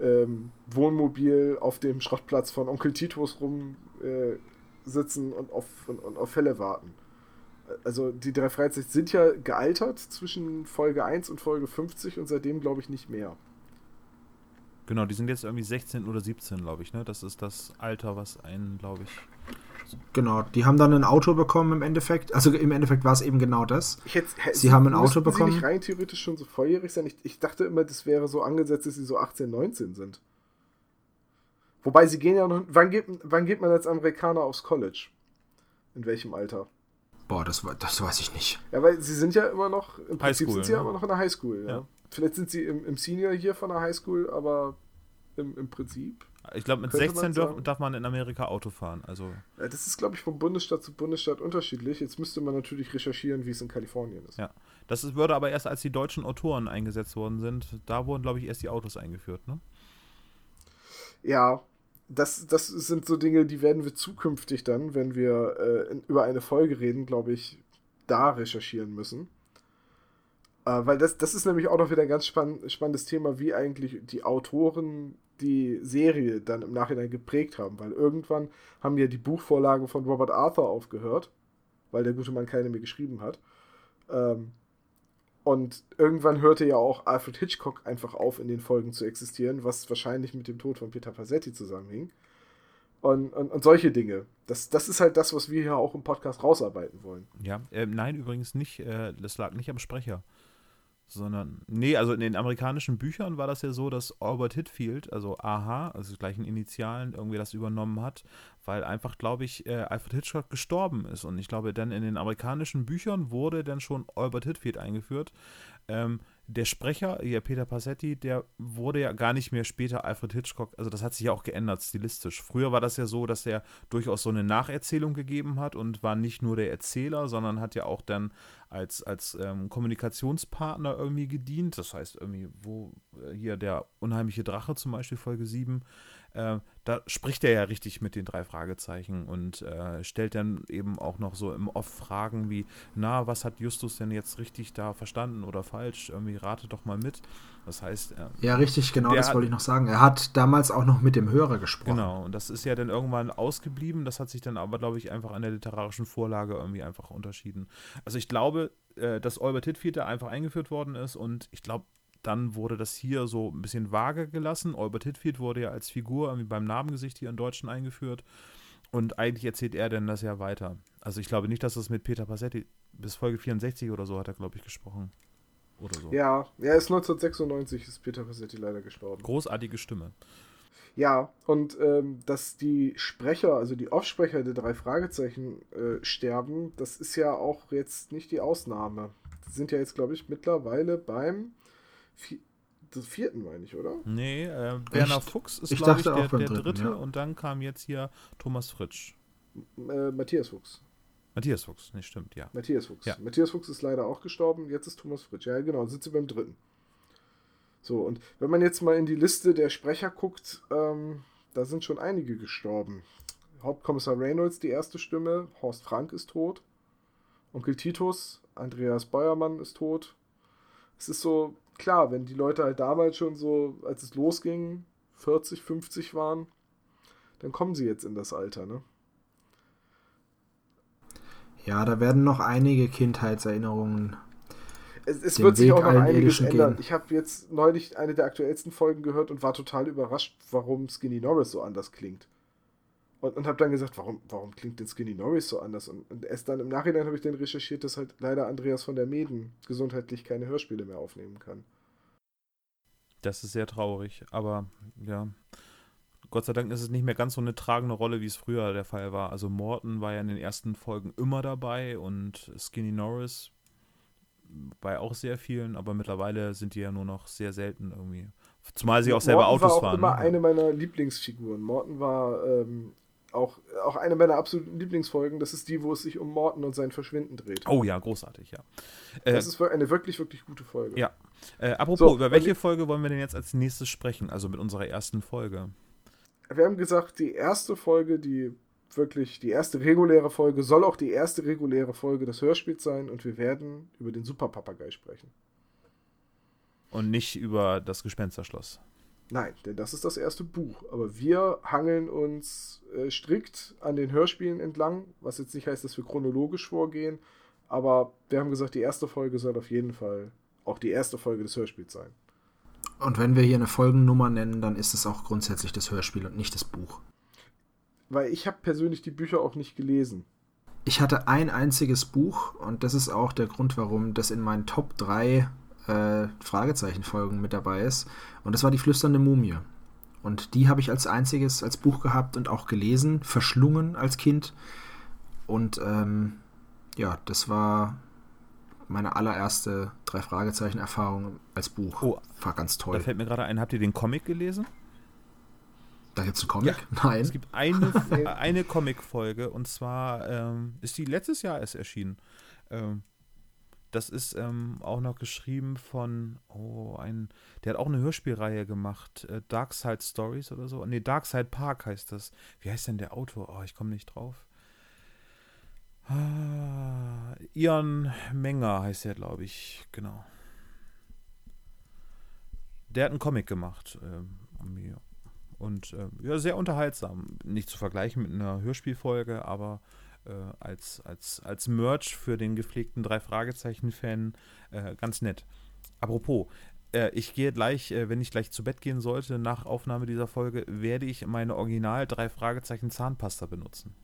ähm, Wohnmobil auf dem Schrottplatz von Onkel Titus rum äh, sitzen und auf, und, und auf Fälle warten also die drei Freizeit sind ja gealtert zwischen Folge 1 und Folge 50 und seitdem glaube ich nicht mehr. Genau, die sind jetzt irgendwie 16 oder 17, glaube ich, ne? Das ist das Alter, was einen, glaube ich. Genau, die haben dann ein Auto bekommen im Endeffekt. Also im Endeffekt war es eben genau das. Hätte, sie haben ein Auto bekommen. Sie nicht rein theoretisch schon so volljährig sein? Ich, ich dachte immer, das wäre so angesetzt, dass sie so 18, 19 sind. Wobei sie gehen ja noch. Wann geht, wann geht man als Amerikaner aufs College? In welchem Alter? Boah, das, das weiß ich nicht. Ja, weil sie sind ja immer noch, im Prinzip Highschool, sind sie ja ne? immer noch in der Highschool. Ja. Ja. Vielleicht sind sie im, im Senior hier von der Highschool, aber im, im Prinzip. Ich glaube, mit Könnte 16 man darf man in Amerika Auto fahren. Also, Ja, das ist, glaube ich, von Bundesstaat zu Bundesstaat unterschiedlich. Jetzt müsste man natürlich recherchieren, wie es in Kalifornien ist. ja. Das ist, würde aber erst, als die deutschen Autoren eingesetzt worden sind, da wurden, glaube ich, erst die Autos eingeführt, ne? Ja, das, das sind so Dinge, die werden wir zukünftig dann, wenn wir äh, in, über eine Folge reden, glaube ich, da recherchieren müssen. Äh, weil das, das ist nämlich auch noch wieder ein ganz spann spannendes Thema, wie eigentlich die Autoren die Serie dann im Nachhinein geprägt haben. Weil irgendwann haben ja die Buchvorlagen von Robert Arthur aufgehört, weil der gute Mann keine mehr geschrieben hat. Ähm, und irgendwann hörte ja auch Alfred Hitchcock einfach auf, in den Folgen zu existieren, was wahrscheinlich mit dem Tod von Peter Passetti zusammenhing. Und, und, und solche Dinge. Das, das ist halt das, was wir hier auch im Podcast rausarbeiten wollen. Ja, äh, nein, übrigens nicht, äh, das lag nicht am Sprecher. Sondern, nee, also in den amerikanischen Büchern war das ja so, dass Albert Hitfield, also AHA, also gleichen Initialen, irgendwie das übernommen hat, weil einfach, glaube ich, äh, Alfred Hitchcock gestorben ist. Und ich glaube, dann in den amerikanischen Büchern wurde dann schon Albert Hitfield eingeführt. Ähm, der Sprecher, hier Peter Passetti, der wurde ja gar nicht mehr später Alfred Hitchcock, also das hat sich ja auch geändert stilistisch. Früher war das ja so, dass er durchaus so eine Nacherzählung gegeben hat und war nicht nur der Erzähler, sondern hat ja auch dann als, als ähm, Kommunikationspartner irgendwie gedient. Das heißt irgendwie, wo äh, hier der unheimliche Drache zum Beispiel, Folge 7, äh, da spricht er ja richtig mit den drei Fragezeichen und äh, stellt dann eben auch noch so im Off Fragen wie, na, was hat Justus denn jetzt richtig da verstanden oder falsch? Irgendwie rate doch mal mit. Das heißt, äh, Ja, richtig, genau, das wollte ich noch sagen. Er hat damals auch noch mit dem Hörer gesprochen. Genau, und das ist ja dann irgendwann ausgeblieben. Das hat sich dann aber, glaube ich, einfach an der literarischen Vorlage irgendwie einfach unterschieden. Also ich glaube, äh, dass Albert Hitfield da einfach eingeführt worden ist und ich glaube, dann wurde das hier so ein bisschen vage gelassen. Albert Hitfield wurde ja als Figur irgendwie beim Namengesicht hier in Deutschen eingeführt und eigentlich erzählt er denn das ja weiter. Also ich glaube nicht, dass das mit Peter Passetti bis Folge 64 oder so hat er, glaube ich, gesprochen. Oder so. Ja, er ist 1996 ist Peter Passetti leider gestorben. Großartige Stimme. Ja, und ähm, dass die Sprecher, also die Offsprecher der drei Fragezeichen äh, sterben, das ist ja auch jetzt nicht die Ausnahme. Die sind ja jetzt, glaube ich, mittlerweile beim das vierten, meine ich, oder? Nee, äh, Werner Echt? Fuchs ist, Ich glaube ich, der, der dritten, dritte ja. und dann kam jetzt hier Thomas Fritsch. Äh, Matthias Fuchs. Matthias Fuchs, nee, stimmt, ja. Matthias Fuchs. Ja. Matthias Fuchs ist leider auch gestorben, jetzt ist Thomas Fritsch. Ja, genau, sind sie beim dritten. So, und wenn man jetzt mal in die Liste der Sprecher guckt, ähm, da sind schon einige gestorben. Hauptkommissar Reynolds, die erste Stimme, Horst Frank ist tot, Onkel Titus, Andreas Beuermann ist tot. Es ist so, klar, wenn die Leute halt damals schon so, als es losging, 40, 50 waren, dann kommen sie jetzt in das Alter, ne? Ja, da werden noch einige Kindheitserinnerungen. Es, es wird sich Weg auch noch einiges Irdischen ändern. gehen. Ich habe jetzt neulich eine der aktuellsten Folgen gehört und war total überrascht, warum Skinny Norris so anders klingt. Und, und habe dann gesagt, warum, warum klingt denn Skinny Norris so anders? Und, und erst dann im Nachhinein habe ich dann recherchiert, dass halt leider Andreas von der Meden gesundheitlich keine Hörspiele mehr aufnehmen kann. Das ist sehr traurig, aber ja. Gott sei Dank ist es nicht mehr ganz so eine tragende Rolle, wie es früher der Fall war. Also Morton war ja in den ersten Folgen immer dabei und Skinny Norris bei auch sehr vielen, aber mittlerweile sind die ja nur noch sehr selten irgendwie. Zumal sie auch selber Morton Autos war auch fahren. immer ne? eine meiner Lieblingsfiguren. Morton war ähm, auch, auch eine meiner absoluten Lieblingsfolgen. Das ist die, wo es sich um Morton und sein Verschwinden dreht. Oh ja, großartig, ja. Äh, Das ist eine wirklich, wirklich gute Folge. Ja. äh, apropos, So, über welche Folge wollen wir denn jetzt als nächstes sprechen? Also mit unserer ersten Folge. Wir haben gesagt, die erste Folge, die wirklich die erste reguläre Folge, soll auch die erste reguläre Folge des Hörspiels sein und wir werden über den Superpapagei sprechen. Und nicht über das Gespensterschloss. Nein, denn das ist das erste Buch. Aber wir hangeln uns äh, strikt an den Hörspielen entlang, was jetzt nicht heißt, dass wir chronologisch vorgehen. Aber wir haben gesagt, die erste Folge soll auf jeden Fall auch die erste Folge des Hörspiels sein. Und wenn wir hier eine Folgennummer nennen, dann ist es auch grundsätzlich das Hörspiel und nicht das Buch. Weil ich habe persönlich die Bücher auch nicht gelesen. Ich hatte ein einziges Buch und das ist auch der Grund, warum das in meinen Top 3 äh, Fragezeichenfolgen mit dabei ist. Und das war die flüsternde Mumie. Und die habe ich als einziges als Buch gehabt und auch gelesen, verschlungen als Kind. Und ähm, ja, das war meine allererste drei Fragezeichen Erfahrung als Buch. Oh, war ganz toll. Da fällt mir gerade ein, habt ihr den Comic gelesen? Da gibt es einen Comic? Nein. Es gibt eine, eine Comic-Folge und zwar ähm, ist die letztes Jahr erst erschienen. Ähm, das ist ähm, auch noch geschrieben von, oh, ein, der hat auch eine Hörspielreihe gemacht, äh, Dark Side Stories oder so. Nee, Dark Side Park heißt das. Wie heißt denn der Autor? Oh, ich komme nicht drauf. Ah, Ian Menger heißt der, glaube ich, genau. Der hat einen Comic gemacht. Ähm, und äh, ja, sehr unterhaltsam. Nicht zu vergleichen mit einer Hörspielfolge, aber als, als, als Merch für den gepflegten Drei-Fragezeichen-Fan äh, ganz nett. Apropos, äh, ich gehe gleich, äh, wenn ich gleich zu Bett gehen sollte, nach Aufnahme dieser Folge, werde ich meine Original Drei-Fragezeichen-Zahnpasta benutzen.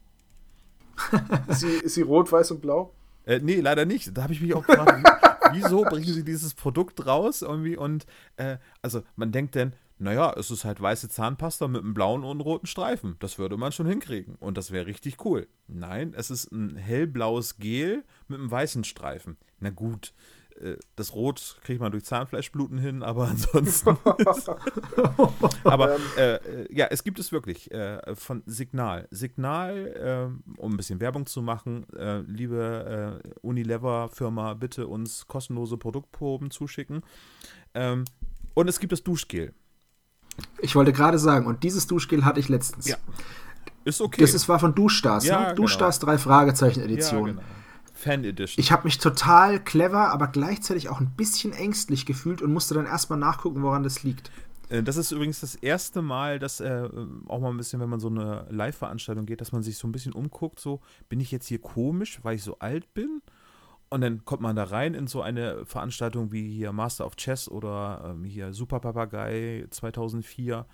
ist, sie, ist sie rot, weiß und blau? Äh, nee, leider nicht. Da habe ich mich auch gefragt, wieso bringen sie dieses Produkt raus irgendwie und äh, also man denkt denn, naja, es ist halt weiße Zahnpasta mit einem blauen und roten Streifen. Das würde man schon hinkriegen. Und das wäre richtig cool. Nein, es ist ein hellblaues Gel mit einem weißen Streifen. Na gut, äh, das Rot kriegt man durch Zahnfleischbluten hin, aber ansonsten. aber äh, äh, ja, es gibt es wirklich äh, von Signal. Signal, äh, um ein bisschen Werbung zu machen, äh, liebe Unilever-Firma, bitte uns kostenlose Produktproben zuschicken. Ähm, und es gibt das Duschgel. Ich wollte gerade sagen, und dieses Duschgel hatte ich letztens. Ja. Ist okay. Das ist, war von Duschstars, ja, ne? Genau. Duschstars 3 Fragezeichen Edition. Ja, genau. Fan Edition. Ich habe mich total clever, aber gleichzeitig auch ein bisschen ängstlich gefühlt und musste dann erstmal nachgucken, woran das liegt. Äh, das ist übrigens das erste Mal, dass äh, auch mal ein bisschen, wenn man so eine Live-Veranstaltung geht, dass man sich so ein bisschen umguckt, so, bin ich jetzt hier komisch, weil ich so alt bin? Und dann kommt man da rein in so eine Veranstaltung wie hier Master of Chess oder ähm, hier Super Papagei 2004.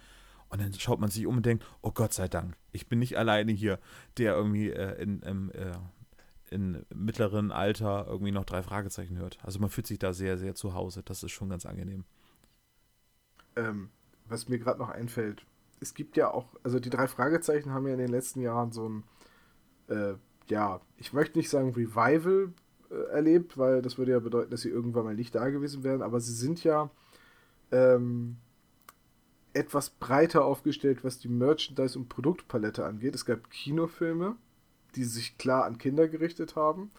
Und dann schaut man sich um und denkt, oh Gott sei Dank, ich bin nicht alleine hier, der irgendwie äh, in, ähm, äh, in mittleren Alter irgendwie noch drei Fragezeichen hört. Also man fühlt sich da sehr, sehr zu Hause. Das ist schon ganz angenehm. Ähm, was mir gerade noch einfällt, es gibt ja auch, also die drei Fragezeichen haben ja in den letzten Jahren so ein, äh, ja, ich möchte nicht sagen Revival erlebt, weil das würde ja bedeuten, dass sie irgendwann mal nicht da gewesen wären, aber sie sind ja ähm, etwas breiter aufgestellt, was die Merchandise- und Produktpalette angeht. Es gab Kinofilme, die sich klar an Kinder gerichtet haben.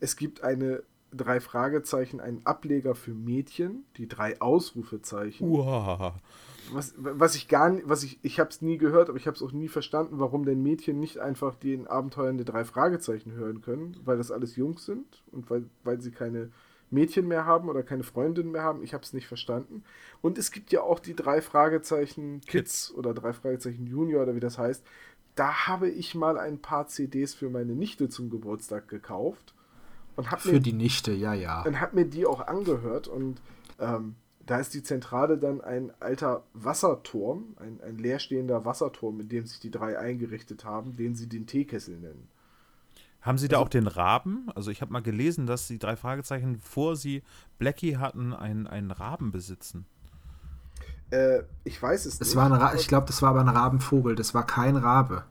Es gibt eine drei Fragezeichen, einen Ableger für Mädchen, die drei Ausrufezeichen. Wow. Was, was ich gar nicht, was ich, ich habe es nie gehört, aber ich habe es auch nie verstanden, warum denn Mädchen nicht einfach den Abenteuern der drei Fragezeichen hören können, weil das alles Jungs sind und weil, weil sie keine Mädchen mehr haben oder keine Freundinnen mehr haben. Ich habe es nicht verstanden. Und es gibt ja auch die drei Fragezeichen Kids, Kids oder drei Fragezeichen Junior oder wie das heißt. Da habe ich mal ein paar CDs für meine Nichte zum Geburtstag gekauft und habe für die Nichte, ja ja. Und habe mir die auch angehört und ähm, da ist die Zentrale dann ein alter Wasserturm, ein, ein leerstehender Wasserturm, in dem sich die drei eingerichtet haben, den sie den Teekessel nennen. Haben Sie da also, auch den Raben? Also ich habe mal gelesen, dass die drei Fragezeichen, vor sie Blackie hatten, einen, einen Raben besitzen. Äh, ich weiß es das nicht. War eine ich glaube, das war aber ein Rabenvogel. Das war kein Rabe.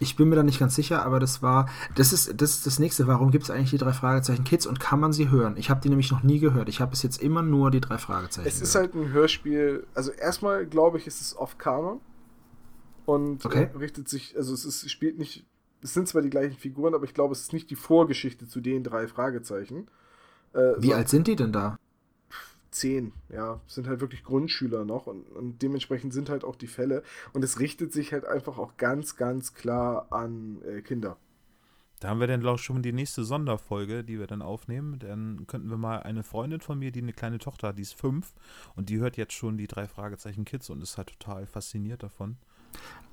Ich bin mir da nicht ganz sicher, aber das war. Das ist das, ist das nächste. Warum gibt es eigentlich die drei Fragezeichen Kids und kann man sie hören? Ich habe die nämlich noch nie gehört. Ich habe bis jetzt immer nur die drei Fragezeichen. Es ist halt ein Hörspiel. Also erstmal glaube ich, ist es off Kanon und okay. äh, richtet sich. Also es ist, spielt nicht. Es sind zwar die gleichen Figuren, aber ich glaube, es ist nicht die Vorgeschichte zu den drei Fragezeichen. Äh, Wie so, alt sind die denn da? Zehn, ja, sind halt wirklich Grundschüler noch und, und, dementsprechend sind halt auch die Fälle und es richtet sich halt einfach auch ganz, ganz klar an äh, Kinder. Da haben wir dann, glaube ich, schon die nächste Sonderfolge, die wir dann aufnehmen. Dann könnten wir mal eine Freundin von mir, die eine kleine Tochter hat, die ist fünf und die hört jetzt schon die drei Fragezeichen Kids und ist halt total fasziniert davon.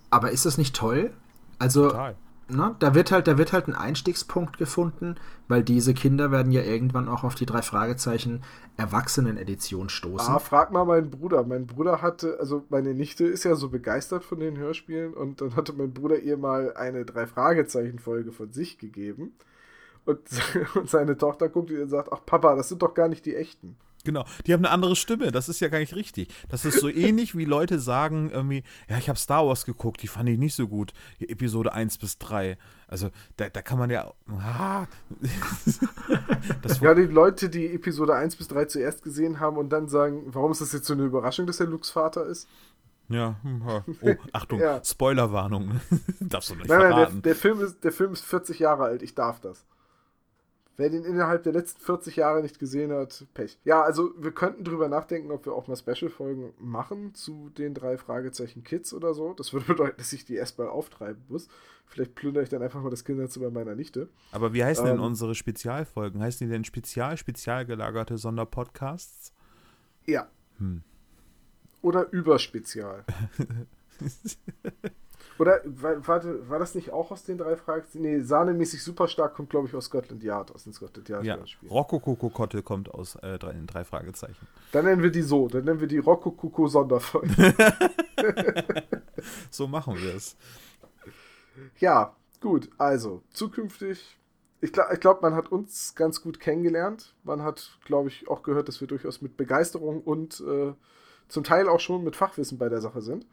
Aber ist das nicht toll? Also, total ne, da wird halt, da wird halt ein Einstiegspunkt gefunden, weil diese Kinder werden ja irgendwann auch auf die drei Fragezeichen Erwachsenen-Edition stoßen. Ah, frag mal meinen Bruder. Mein Bruder hatte, also meine Nichte ist ja so begeistert von den Hörspielen und dann hatte mein Bruder ihr mal eine drei Fragezeichen-Folge von sich gegeben. Und, und seine Tochter guckt und sagt, ach Papa, das sind doch gar nicht die echten. Genau, die haben eine andere Stimme, das ist ja gar nicht richtig. Das ist so ähnlich wie Leute sagen irgendwie, ja, ich habe Star Wars geguckt, die fand ich nicht so gut, Episode 1 bis 3. Also da, da kann man ja... Ah, das ja, die Leute, die Episode 1 bis 3 zuerst gesehen haben und dann sagen, warum ist das jetzt so eine Überraschung, dass er Lukes Vater ist? Ja, hm, oh, Achtung, ja. Spoilerwarnung. Darfst du nicht nein, verraten. Nein, der, der, Film ist, der Film ist 40 Jahre alt, ich darf das. Wer den innerhalb der letzten 40 Jahre nicht gesehen hat, Pech. Ja, also wir könnten drüber nachdenken, ob wir auch mal Special-Folgen machen zu den drei Fragezeichen Kids oder so. Das würde bedeuten, dass ich die erstmal auftreiben muss. Vielleicht plündere ich dann einfach mal das Kinderzimmer meiner Nichte. Aber wie heißen ähm, denn unsere Spezialfolgen? Heißen die denn spezial, spezial gelagerte Sonderpodcasts? Ja. Hm. Oder überspezial. Oder, warte, war das nicht auch aus den drei Fragen? Nee, sahnemäßig super stark kommt, glaube ich, aus Scotland Yard, aus den Scotland Yard ja, Rokoko-Kotte kommt aus äh, drei, den drei Fragezeichen. Dann nennen wir die so, dann nennen wir die Rokoko-Sonderfolge. so machen wir es. Ja, gut, also, zukünftig, ich, glaube, man hat uns ganz gut kennengelernt. Man hat, glaube ich, auch gehört, dass wir durchaus mit Begeisterung und äh, zum Teil auch schon mit Fachwissen bei der Sache sind.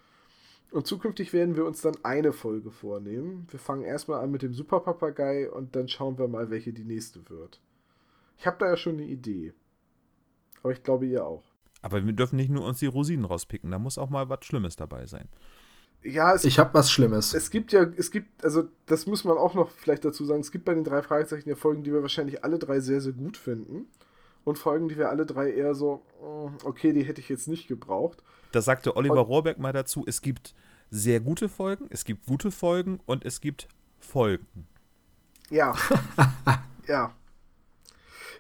Und zukünftig werden wir uns dann eine Folge vornehmen. Wir fangen erstmal an mit dem Superpapagei und dann schauen wir mal, welche die nächste wird. Ich habe da ja schon eine Idee. Aber ich glaube, ihr auch. Aber wir dürfen nicht nur uns die Rosinen rauspicken. Da muss auch mal was Schlimmes dabei sein. Ja, es, ich habe was Schlimmes. Es gibt ja, es gibt, also das muss man auch noch vielleicht dazu sagen, es gibt bei den drei Fragezeichen ja Folgen, die wir wahrscheinlich alle drei sehr, sehr gut finden. Und Folgen, die wir alle drei eher so, mm, okay, die hätte ich jetzt nicht gebraucht. Da sagte Oliver Rohrbeck mal dazu, es gibt sehr gute Folgen, es gibt gute Folgen und es gibt Folgen. Ja. ja.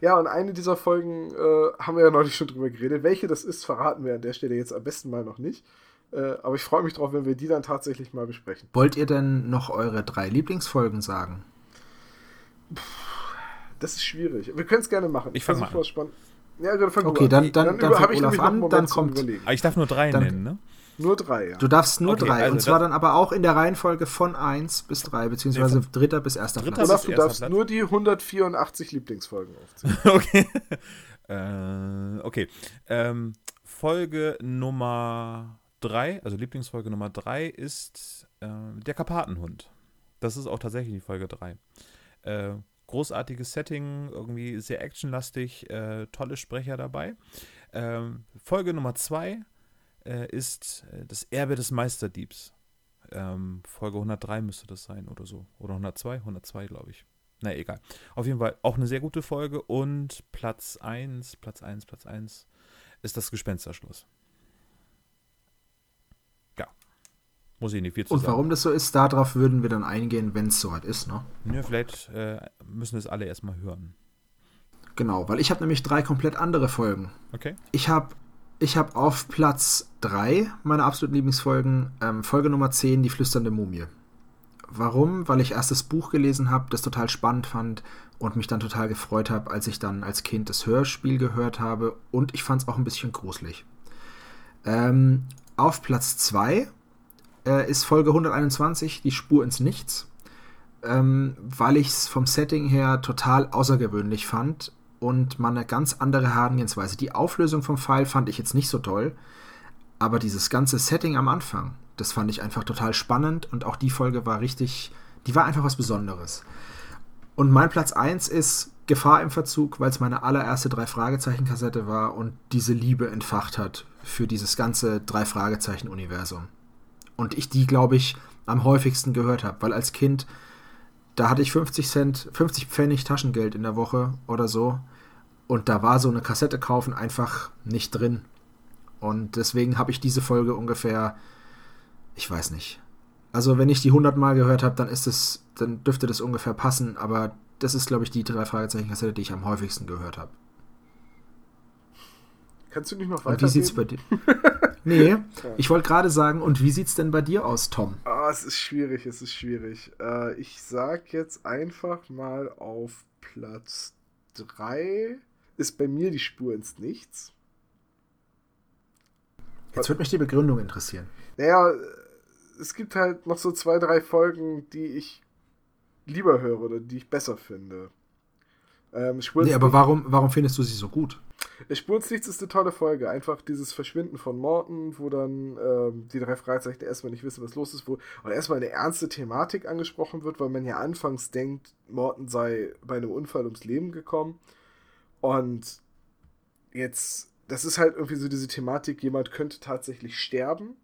Ja, und eine dieser Folgen äh, haben wir ja neulich schon drüber geredet. Welche das ist, verraten wir an der Stelle jetzt am besten mal noch nicht. Äh, aber ich freue mich drauf, wenn wir die dann tatsächlich mal besprechen. Wollt ihr denn noch eure drei Lieblingsfolgen sagen? Puh, das ist schwierig. Wir können es gerne machen. Ich fange mal an. Ja, dann fang okay, dann, dann, dann, dann fängt Olaf an, dann kommt... Ah, ich darf nur drei dann, nennen, ne? Nur drei, ja. Du darfst nur okay, drei. Also und zwar dann aber auch in der Reihenfolge von 1 bis 3, beziehungsweise nee, dritter bis erster dritter Platz. Du darfst Platz. nur die 184 Lieblingsfolgen aufziehen. okay. äh, okay. Ähm, Folge Nummer 3, also Lieblingsfolge Nummer 3 ist äh, der Karpatenhund. Das ist auch tatsächlich die Folge 3. Äh, großartiges Setting, irgendwie sehr actionlastig, äh, tolle Sprecher dabei. Ähm, Folge Nummer 2 äh, ist äh, das Erbe des Meisterdiebs. Ähm, Folge 103 müsste das sein oder so. Oder 102? 102, glaube ich. Na egal. Auf jeden Fall auch eine sehr gute Folge. Und Platz 1, Platz 1, Platz 1 ist das Gespensterschluss. Ja. Muss ich nicht viel zu Und sagen. warum das so ist, darauf würden wir dann eingehen, wenn es soweit ist, ne? Ja, vielleicht äh, müssen es alle erstmal hören. Genau, weil ich habe nämlich drei komplett andere Folgen. Okay. Ich habe ich habe auf Platz 3 meiner absoluten Lieblingsfolgen ähm, Folge Nummer 10, Die flüsternde Mumie. Warum? Weil ich erst das Buch gelesen habe, das total spannend fand und mich dann total gefreut habe, als ich dann als Kind das Hörspiel gehört habe und ich fand es auch ein bisschen gruselig. Ähm, auf Platz 2 äh, ist Folge 121, Die Spur ins Nichts, ähm, weil ich es vom Setting her total außergewöhnlich fand und man eine ganz andere Herangehensweise. Die Auflösung vom Fall fand ich jetzt nicht so toll, aber dieses ganze Setting am Anfang, das fand ich einfach total spannend und auch die Folge war richtig, die war einfach was Besonderes. Und mein Platz 1 ist Gefahr im Verzug, weil es meine allererste Drei-Fragezeichen-Kassette war und diese Liebe entfacht hat für dieses ganze Drei-Fragezeichen-Universum. Und ich die, glaube ich, am häufigsten gehört habe, weil als Kind, da hatte ich 50 Cent, 50 Pfennig Taschengeld in der Woche oder so. Und da war so eine Kassette kaufen einfach nicht drin. Und deswegen habe ich diese Folge ungefähr, ich weiß nicht. Also wenn ich die 100 Mal gehört habe, dann ist es, dann dürfte das ungefähr passen. Aber das ist, glaube ich, die drei Fragezeichen Kassette, die ich am häufigsten gehört habe. Kannst du nicht noch weiter? Und wie sieht's bei dir? nee, ja. ich wollte gerade sagen, und wie sieht's denn bei dir aus, Tom? Ah, oh, es ist schwierig, es ist schwierig. Äh, ich sag jetzt einfach mal auf Platz 3 ist bei mir die Spur ins Nichts. Jetzt würde mich die Begründung interessieren. Naja, es gibt halt noch so zwei, drei Folgen, die ich lieber höre oder die ich besser finde. Ähm, nee, aber warum, warum findest du sie so gut? Spur ins Nichts ist eine tolle Folge. Einfach dieses Verschwinden von Morton, wo dann ähm, die drei Fragezeichen erstmal nicht wissen, was los ist, wo und erstmal eine ernste Thematik angesprochen wird, weil man ja anfangs denkt, Morton sei bei einem Unfall ums Leben gekommen. Und jetzt, das ist halt irgendwie so diese Thematik, jemand könnte tatsächlich sterben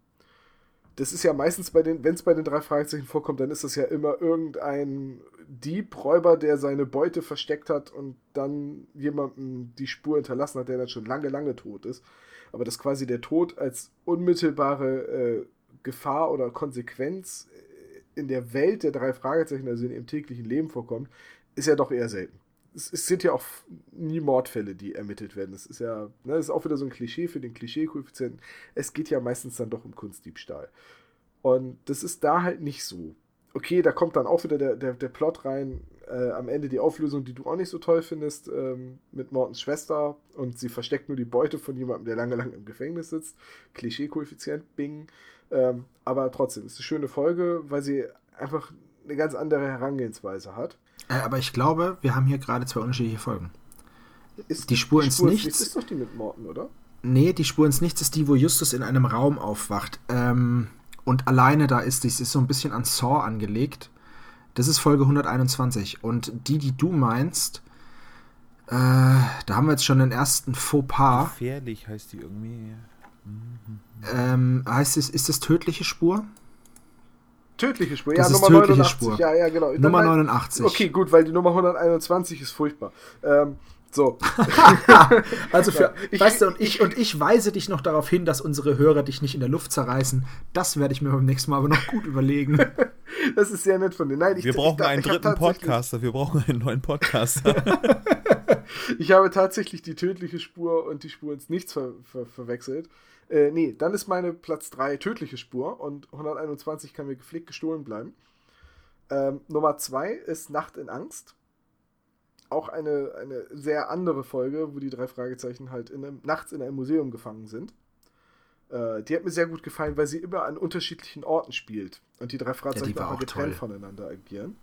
das ist ja meistens bei den, wenn es bei den drei Fragezeichen vorkommt, dann ist das ja immer irgendein Dieb, Räuber, der seine Beute versteckt hat und dann jemandem die Spur hinterlassen hat, der dann schon lange, lange tot ist. Aber dass quasi der Tod als unmittelbare äh, Gefahr oder Konsequenz in der Welt der drei Fragezeichen, also in ihrem täglichen Leben vorkommt, ist ja doch eher selten. Es, es sind ja auch nie Mordfälle, die ermittelt werden. Das ist ja, ne, das ist auch wieder so ein Klischee für den Klischee-Koeffizienten. Es geht ja meistens dann doch um Kunstdiebstahl. Und das ist da halt nicht so. Okay, da kommt dann auch wieder der, der, der Plot rein, äh, am Ende die Auflösung, die du auch nicht so toll findest, ähm, mit Mortens Schwester und sie versteckt nur die Beute von jemandem, der lange, lange im Gefängnis sitzt. Klischee-Koeffizient, bing. Ähm, aber trotzdem, ist eine schöne Folge, weil sie einfach eine ganz andere Herangehensweise hat. Äh, aber ich glaube, wir haben hier gerade zwei unterschiedliche Folgen. Ist die Spur, die ins Spur Nichts. Nichts ist doch die mit Morten, oder? Nee, die Spur ins Nichts ist die, wo Justus in einem Raum aufwacht. Ähm, und alleine da ist. Das ist so ein bisschen an Saw angelegt. Das ist Folge 121. Und die, die du meinst, äh, da haben wir jetzt schon den ersten Fauxpas. Gefährlich heißt die irgendwie. Mhm. Ähm, heißt es, ist das tödliche Spur? Tödliche Spur, das ja, ist Nummer tödliche 89. Spur. Ja, ja, genau. Nummer 89. Okay, gut, weil die Nummer 121 ist furchtbar. Ähm, so. also für, ich, weißt du, und ich, und ich weise dich noch darauf hin, dass unsere Hörer dich nicht in der Luft zerreißen. Das werde ich mir beim nächsten Mal aber noch gut überlegen. das ist sehr nett von dir. Nein, ich, wir brauchen ich, einen dritten Podcaster. Wir brauchen einen neuen Podcaster. ich habe tatsächlich die tödliche Spur und die Spur ins Nichts ver ver verwechselt. Äh, nee, dann ist meine Platz 3 tödliche Spur und 121 kann mir gepflegt gestohlen bleiben. Ähm, Nummer 2 ist Nacht in Angst auch eine, eine sehr andere Folge, wo die drei Fragezeichen halt in einem, nachts in einem Museum gefangen sind. Äh, die hat mir sehr gut gefallen, weil sie immer an unterschiedlichen Orten spielt und die drei Fragezeichen ja, auch getrennt voneinander agieren.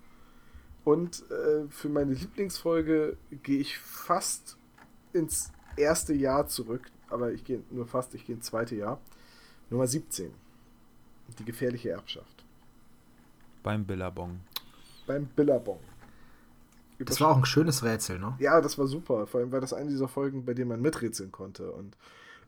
Und äh, für meine Lieblingsfolge gehe ich fast ins erste Jahr zurück, aber ich gehe nur fast, ich gehe ins zweite Jahr. Nummer 17. Die gefährliche Erbschaft. Beim Billabong. Beim Billabong. Das war auch ein schönes Rätsel, ne? Ja, das war super. Vor allem war das eine dieser Folgen, bei denen man miträtseln konnte. Und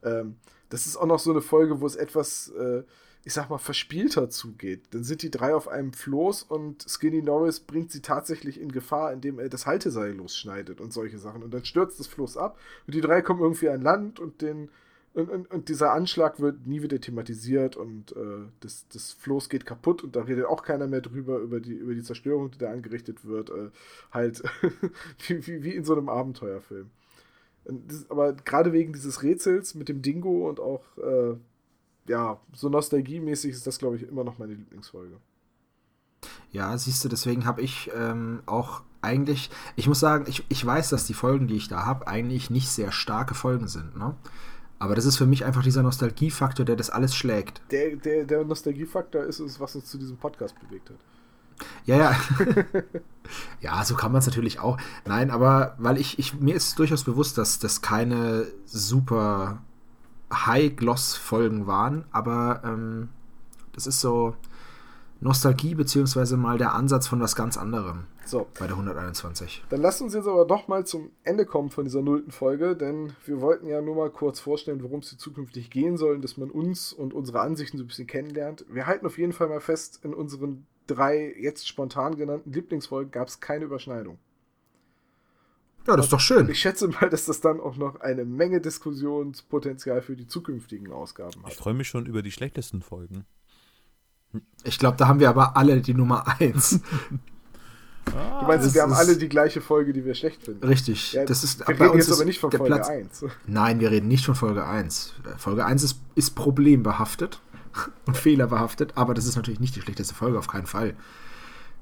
ähm, das ist auch noch so eine Folge, wo es etwas, äh, ich sag mal, verspielter zugeht. Dann sind die drei auf einem Floß und Skinny Norris bringt sie tatsächlich in Gefahr, indem er das Halteseil losschneidet und solche Sachen. Und dann stürzt das Floß ab und die drei kommen irgendwie an Land und den und, und, und, dieser Anschlag wird nie wieder thematisiert und äh, das, das Floß geht kaputt und da redet auch keiner mehr drüber, über die, über die Zerstörung, die da angerichtet wird. Äh, halt wie, wie, wie, in so einem Abenteuerfilm. Aber gerade wegen dieses Rätsels mit dem Dingo und auch, äh, ja, so nostalgiemäßig ist das, glaube ich, immer noch meine Lieblingsfolge. Ja, siehst du, deswegen habe ich ähm, auch eigentlich, ich muss sagen, ich, ich weiß, dass die Folgen, die ich da habe, eigentlich nicht sehr starke Folgen sind. Ne? Aber das ist für mich einfach dieser Nostalgiefaktor, der das alles schlägt. Der, der, der Nostalgiefaktor ist es, was uns zu diesem Podcast bewegt hat. Ja, ja. ja, so kann man es natürlich auch. Nein, aber weil ich, ich, mir ist durchaus bewusst, dass das keine super High-Gloss-Folgen waren, aber ähm, das ist so Nostalgie, beziehungsweise mal der Ansatz von was ganz anderem. So. Bei der 121. Dann lasst uns jetzt aber doch mal zum Ende kommen von dieser nullten Folge, denn wir wollten ja nur mal kurz vorstellen, worum es hier zukünftig gehen soll, dass man uns und unsere Ansichten so ein bisschen kennenlernt. Wir halten auf jeden Fall mal fest, in unseren drei jetzt spontan genannten Lieblingsfolgen gab es keine Überschneidung. Ja, das ist doch schön. Ich schätze mal, dass das dann auch noch eine Menge Diskussionspotenzial für die zukünftigen Ausgaben hat. Ich freue mich schon über die schlechtesten Folgen. Ich glaube, da haben wir aber alle die Nummer 1. Ah, du meinst, wir haben alle die gleiche Folge, die wir schlecht finden. Richtig. Ja, das ist, wir reden jetzt aber nicht von Folge Platz, 1. Nein, wir reden nicht von Folge 1. Folge 1 ist, ist problembehaftet und fehlerbehaftet, aber das ist natürlich nicht die schlechteste Folge, auf keinen Fall.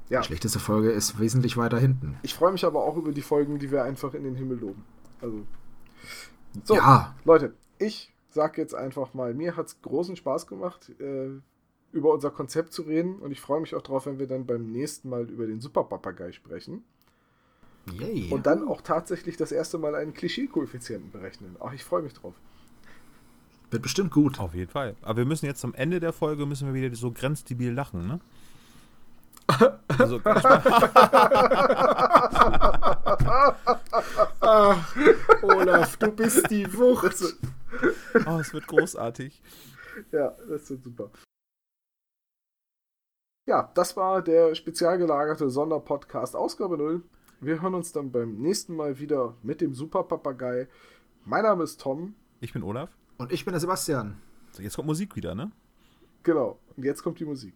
Ja. Die schlechteste Folge ist wesentlich weiter hinten. Ich freue mich aber auch über die Folgen, die wir einfach in den Himmel loben. Also. So, ja. Leute, ich sag jetzt einfach mal, mir hat es großen Spaß gemacht. Äh, über unser Konzept zu reden. Und ich freue mich auch darauf, wenn wir dann beim nächsten Mal über den Superpapagei sprechen. Yay. Und dann auch tatsächlich das erste Mal einen Klischee-Koeffizienten berechnen. Ach, ich freue mich drauf. Wird bestimmt gut. Auf jeden Fall. Aber wir müssen jetzt am Ende der Folge müssen wir wieder so grenzdebil lachen, ne? Also, Ach, Olaf, du bist die Wucht. Oh, es wird großartig. Ja, das wird super. Ja, das war der spezial gelagerte Sonderpodcast Ausgabe 0. Wir hören uns dann beim nächsten Mal wieder mit dem Super Papagei. Mein Name ist Tom. Ich bin Olaf. Und ich bin der Sebastian. So, jetzt kommt Musik wieder, ne? Genau. Und jetzt kommt die Musik.